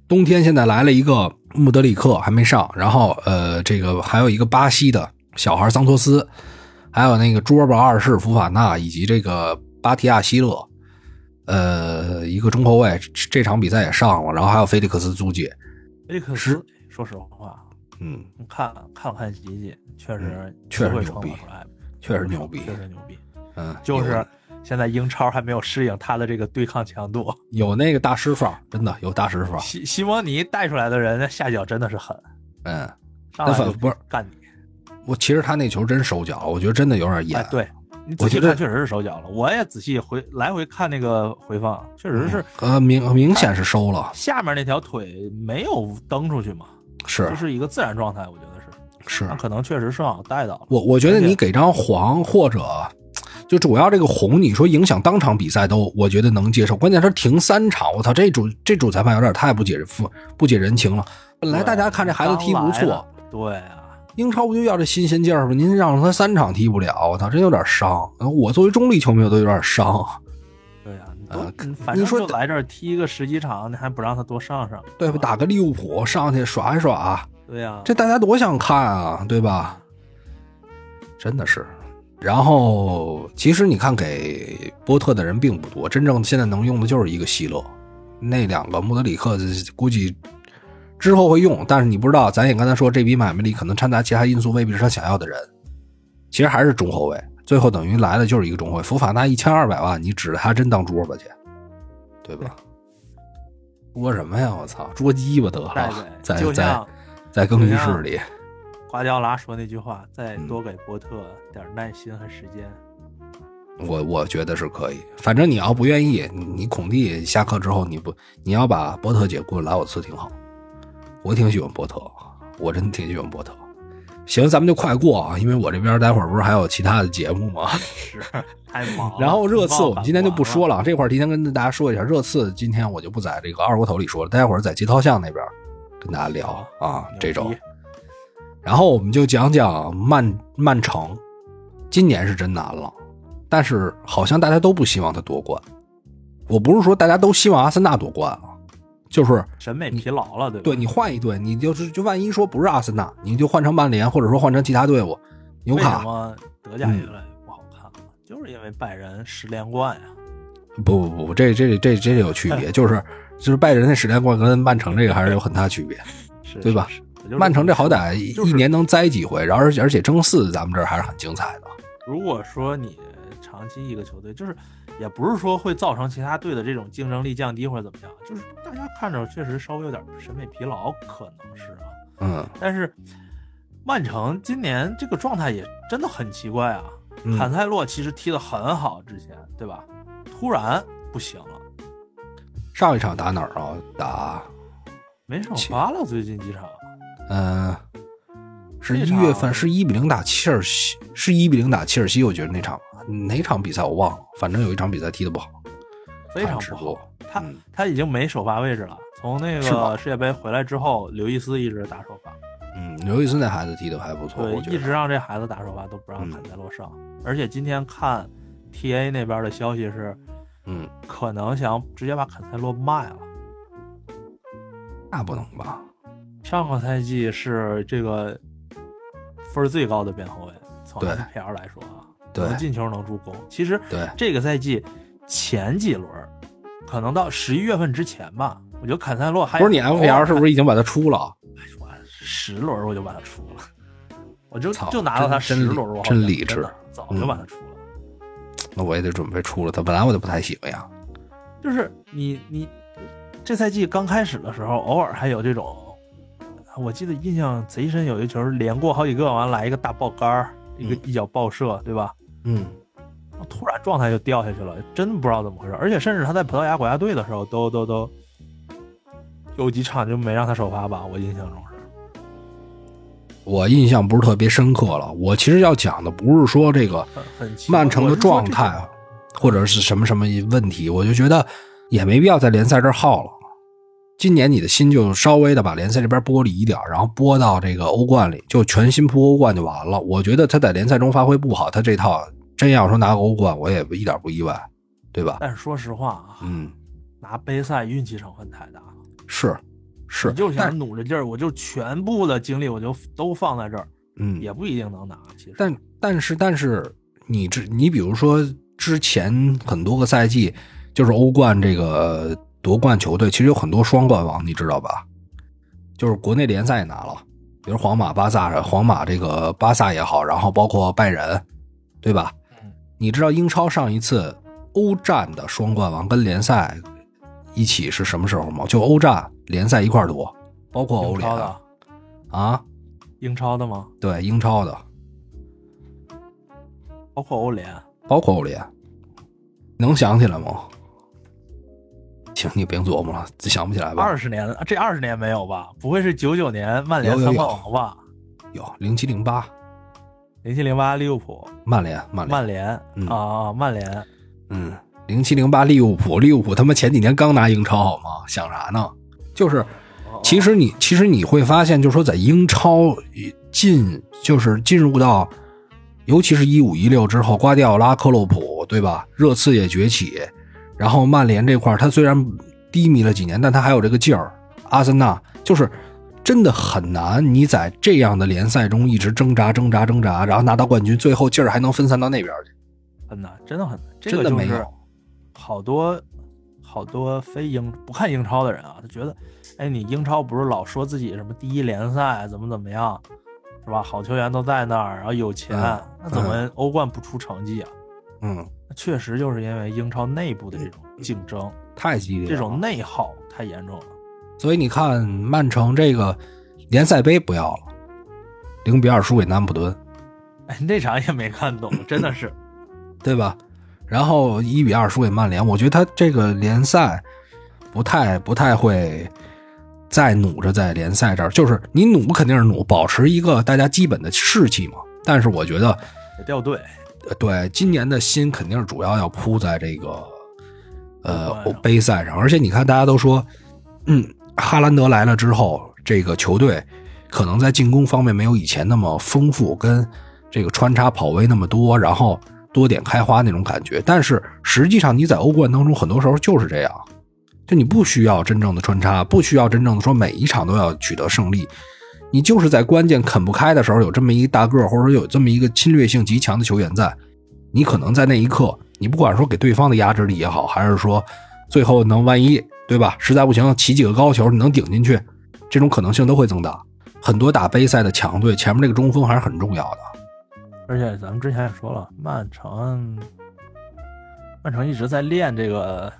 冬天现在来了一个穆德里克还没上，然后呃，这个还有一个巴西的小孩桑托斯，还有那个卓巴二世、福法纳以及这个巴提亚希勒，呃，一个中后卫，这这场比赛也上了，然后还有菲利克斯租借，
菲利克斯，说实话，
嗯，
看看了看集锦，确实
嗯确实
会
牛逼确实牛逼，
确实牛逼。
嗯，
就是现在英超还没有适应他的这个对抗强度，
有有那个大师范儿，真的有大师范儿，
西西蒙尼带出来的人，那下脚真的是狠，
嗯，
上来就
那反不是
干你。
我其实他那球真收脚，我觉得真的有点演，
哎，对你仔细看，确实是收脚了。我也仔细回来回看那个回放，确实是
呃，明明显是收了，
下面那条腿没有蹬出去嘛，
是
就是一个自然状态，我觉得是，
是
那，可能确实双脚带到了。
我我觉得你给张黄或者就主要这个红，你说影响当场比赛都，我觉得能接受。关键他停三场，我操，这主这主裁判有点太不解不不解人情了。本来大家看这孩子踢不错
对啊，
英超不就要这新鲜劲儿吗？您让他三场踢不了，我操，真有点伤。我作为中立球迷，我都有点伤。
对啊，你
说
正就来这儿踢个十几场，你还不让他多上上？
对吧？打个利物浦上去耍一耍，
对呀，
这大家多想看啊，对吧？真的是。然后，其实你看，给波特的人并不多，真正现在能用的就是一个希勒，那两个穆德里克估计之后会用，但是你不知道，咱也刚才说这笔买卖里可能掺杂其他因素，未必是他想要的人。其实还是中后卫，最后等于来的就是一个中后卫。福法纳一千二百万，你指着他真当桌吧去，对吧？捉什么呀？我操，捉鸡巴得
再
了，在在在更衣室里。
瓜迪奥拉说那句话，再
嗯
多给波特点耐心和时间。
我我觉得是可以，反正你要不愿意，你你孔蒂下课之后，你不你要把波特姐过来我次挺好，我挺喜欢波特，我真挺喜欢波特。行，咱们就快过啊，因为我这边待会儿不是还有其他的节目吗？
是太忙了。
然后热刺我们今天就不说
了。
了，这块儿提前跟大家说一下，热刺今天我就不在这个二锅头里说了，待会儿在街涛巷那边跟大家聊啊，这周。然后我们就讲讲曼曼城，今年是真难了，但是好像大家都不希望他夺冠。我不是说大家都希望阿森纳夺冠啊，就是
审美疲劳了，对吧？
对你换一队，你就是就万一说不是阿森纳，你就换成曼联，或者说换成其他队伍，纽
为什
卡
么德甲越来越不好看了？就是因为拜仁十连冠呀。
不不不，这这这这有区别，就是就是拜仁那十连冠跟曼城这个还是有很大区别。
是，
对吧
是？是我就是
曼城这好歹一年能栽几回，然后而且而且争四，咱们这儿还是很精彩的。
如果说你长期一个球队，就是也不是说会造成其他队的这种竞争力降低或者怎么样，就是大家看着确实稍微有点审美疲劳，可能是啊。
嗯，
但是曼城今年这个状态也真的很奇怪啊。
嗯
坎塞洛其实踢得很好，之前对吧？突然不行了，
上一场打哪儿啊？打
没首发了，最近几场。
嗯，是一月份，是一比零打切尔西，是一比零打切尔西，我觉得那场哪场比赛我忘了，反正有一场比赛踢得不好。
非常不好。他、
嗯
他已经没首发位置了。从那个世界杯回来之后，刘易斯一直打首发，
嗯，刘易斯那孩子踢得还不错，
对
我，
一直。让这孩子打首发，都不让
嗯
坎塞洛上。而且今天看 TA 那边的消息是，
嗯，
可能想直接把坎塞洛卖了。
那不能吧？
上个赛季是这个分儿最高的边后卫，从
对
FPL 来说啊，
对
能进球能助攻。其实
对，
这个赛季前几轮儿，可能到十一月份之前吧，我觉得坎塞洛还
不是你 FPL 是不是已经把他出了？(laughs)
我十轮我就把他出了，我就就拿到他十
真
轮
真理智
真早就把他出了。
那我也得准备出了他。本来我就不太喜欢呀。
就是你你这赛季刚开始的时候，偶尔还有这种，我记得印象贼深，有一球连过好几个，完了来一个大爆杆儿，一个
嗯
一脚爆射，对吧？
嗯，
突然状态就掉下去了，真不知道怎么回事。而且甚至他在葡萄牙国家队的时候，都都都有几场就没让他首发吧，我印象中是。
我印象不是特别深刻了。我其实要讲的不是说这个曼城的状态啊，或者是什么什么问题，我就觉得也没必要在联赛这儿耗了。今年你的心就稍微的把联赛这边剥离一点，然后播到这个欧冠里，就全心扑欧冠就完了。我觉得他在联赛中发挥不好，他这套真要说拿个欧冠，我也一点不意外，对吧？
但是说实话啊，
嗯，
拿杯赛运气成分太大了。
是是，
你就想努着劲儿，我就全部的精力我就都放在这儿，
嗯，
也不一定能拿。其实，
但但是但是你这你比如说之前很多个赛季，就是欧冠这个夺冠球队，其实有很多双冠王，你知道吧？就是国内联赛也拿了，比如皇马、巴萨，皇马这个巴萨也好，然后包括拜仁，对吧？
嗯
你知道英超上一次欧战的双冠王跟联赛一起是什么时候吗？就欧战联赛一块儿夺，包括欧联
的，
啊，
英超的吗？
对，英超的，
包括欧联，
包括欧联，能想起来吗？行，你别琢磨了，想不起来吧？
二十年这二十年没有吧？不会是九九年曼联三冠王吧？
有零七零八，
零七零八利物浦，
曼联，曼联，
曼联
嗯
啊，曼联，
嗯，零七零八利物浦，利物浦他妈前几年刚拿英超好吗？想啥呢？就是，
哦
其实你其实你会发现，就是说在英超进就是进入到，尤其是一五一六之后，瓜迪奥拉、克洛普，对吧？热刺也崛起，然后曼联这块儿他虽然低迷了几年，但他还有这个劲儿。阿森纳就是真的很难，你在这样的联赛中一直挣扎、挣扎、挣扎，然后拿到冠军，最后劲儿还能分散到那边去，
很难，真的很难。这
真
个就是
的没有。
好多好多非英不看英超的人啊，他觉得，哎，你英超不是老说自己什么第一联赛怎么怎么样，是吧？好球员都在那儿，然后有钱，
嗯
那怎么欧冠不出成绩啊？
嗯，
那确实就是因为英超内部的这种竞争，
太激烈了，
这种内耗太严重了。
所以你看，曼城这个联赛杯不要了，零比二输给南普敦，
哎，那场也没看懂，(laughs) 真的是。
对吧？然后一比二输给曼联，我觉得他这个联赛不太不太会再努着在联赛这儿，就是你努肯定是努，保持一个大家基本的士气嘛。但是我觉得，
得掉队，
呃对今年的心肯定是主要要扑在这个呃
欧
杯赛上，而且你看大家都说，嗯，哈兰德来了之后，这个球队可能在进攻方面没有以前那么丰富，跟这个穿插跑位那么多，然后多点开花那种感觉。但是实际上你在欧冠当中，很多时候就是这样，就你不需要真正的穿插，不需要真正的说每一场都要取得胜利。你就是在关键啃不开的时候，有这么一大个，或者说有这么一个侵略性极强的球员在，你可能在那一刻，你不管说给对方的压制力也好，还是说最后能万一对吧，实在不行起几个高球你能顶进去，这种可能性都会增大。很多打杯赛的强队，前面这个中锋还是很重要的。
而且咱们之前也说了，曼城，曼城一直在练这个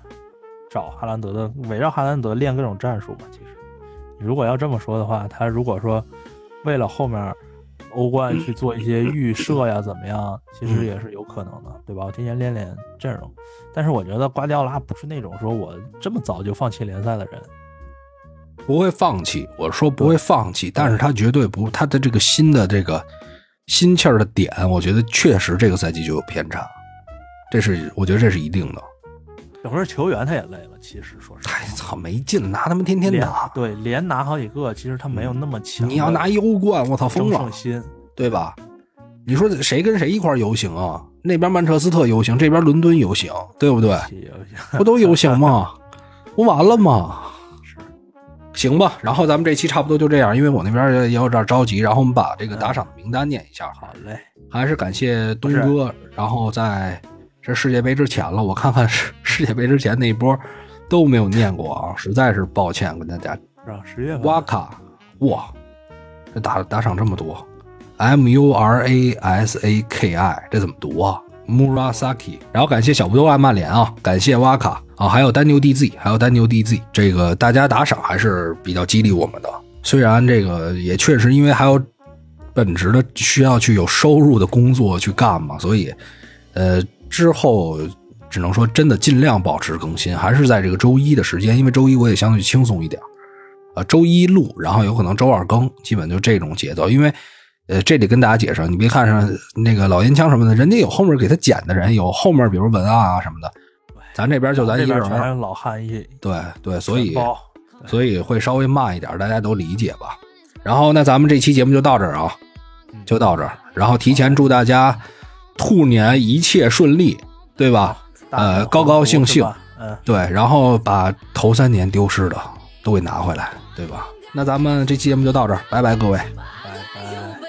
找哈兰德的，围绕哈兰德练各种战术嘛。其实，如果要这么说的话，他如果说为了后面欧冠去做一些预设呀，怎么样，其实也是有可能的，对吧？我提前练练阵容。但是我觉得瓜迪奥拉不是那种说我这么早就放弃联赛的人，
不会放弃，我说不会放弃，但是他绝对不，他的这个新的这个心气儿的点，我觉得确实这个赛季就有偏差，这是我觉得这是一定的。
有时候球员他也累了。其实说实话，
太操没劲，拿他们天天
连
打，
对连拿好几个，其实他没有那么强
你要拿一欧冠，我操疯了
心。
对吧？你说谁跟谁一块游行啊？那边曼彻斯特游行，这边伦敦游行，对不对？不都游行吗？不完了吗？(laughs)
是
行吧，然后咱们这期差不多就这样，因为我那边也有点着急，然后我们把这个打赏的名单念一下。
好嘞，
还是感谢东哥，然后在这世界杯之前了，我看看世世界杯之前那一波都没有念过啊，实在是抱歉跟大家。
是吧？十月份
哇卡，哇，这打打赏这么多，M U R A S A K I，这怎么读啊？Murasaki，然后感谢小不多爱曼联啊，感谢哇卡啊，还有丹牛 DZ，还有丹牛 DZ，这个大家打赏还是比较激励我们的。虽然这个也确实因为还有本职的需要去有收入的工作去干嘛，所以呃之后只能说真的尽量保持更新，还是在这个周一的时间，因为周一我也相对轻松一点。啊，周一录，然后有可能周二更，基本就这种节奏。因为呃，这里跟大家解释，你别看上那个老烟枪什么的，人家有后面给他剪的人，有后面比如文案啊什么的，咱这边就咱一个人，
这边全是老汉一
对对，所以所以会稍微慢一点，大家都理解吧。然后那咱们这期节目就到这儿啊，就到这儿。然后提前祝大家兔年一切顺利，对吧？呃，高高兴兴，
嗯，
对，然后把头三年丢失的都给拿回来，对吧？那咱们这期节目就到这儿，拜拜，各位。
拜拜。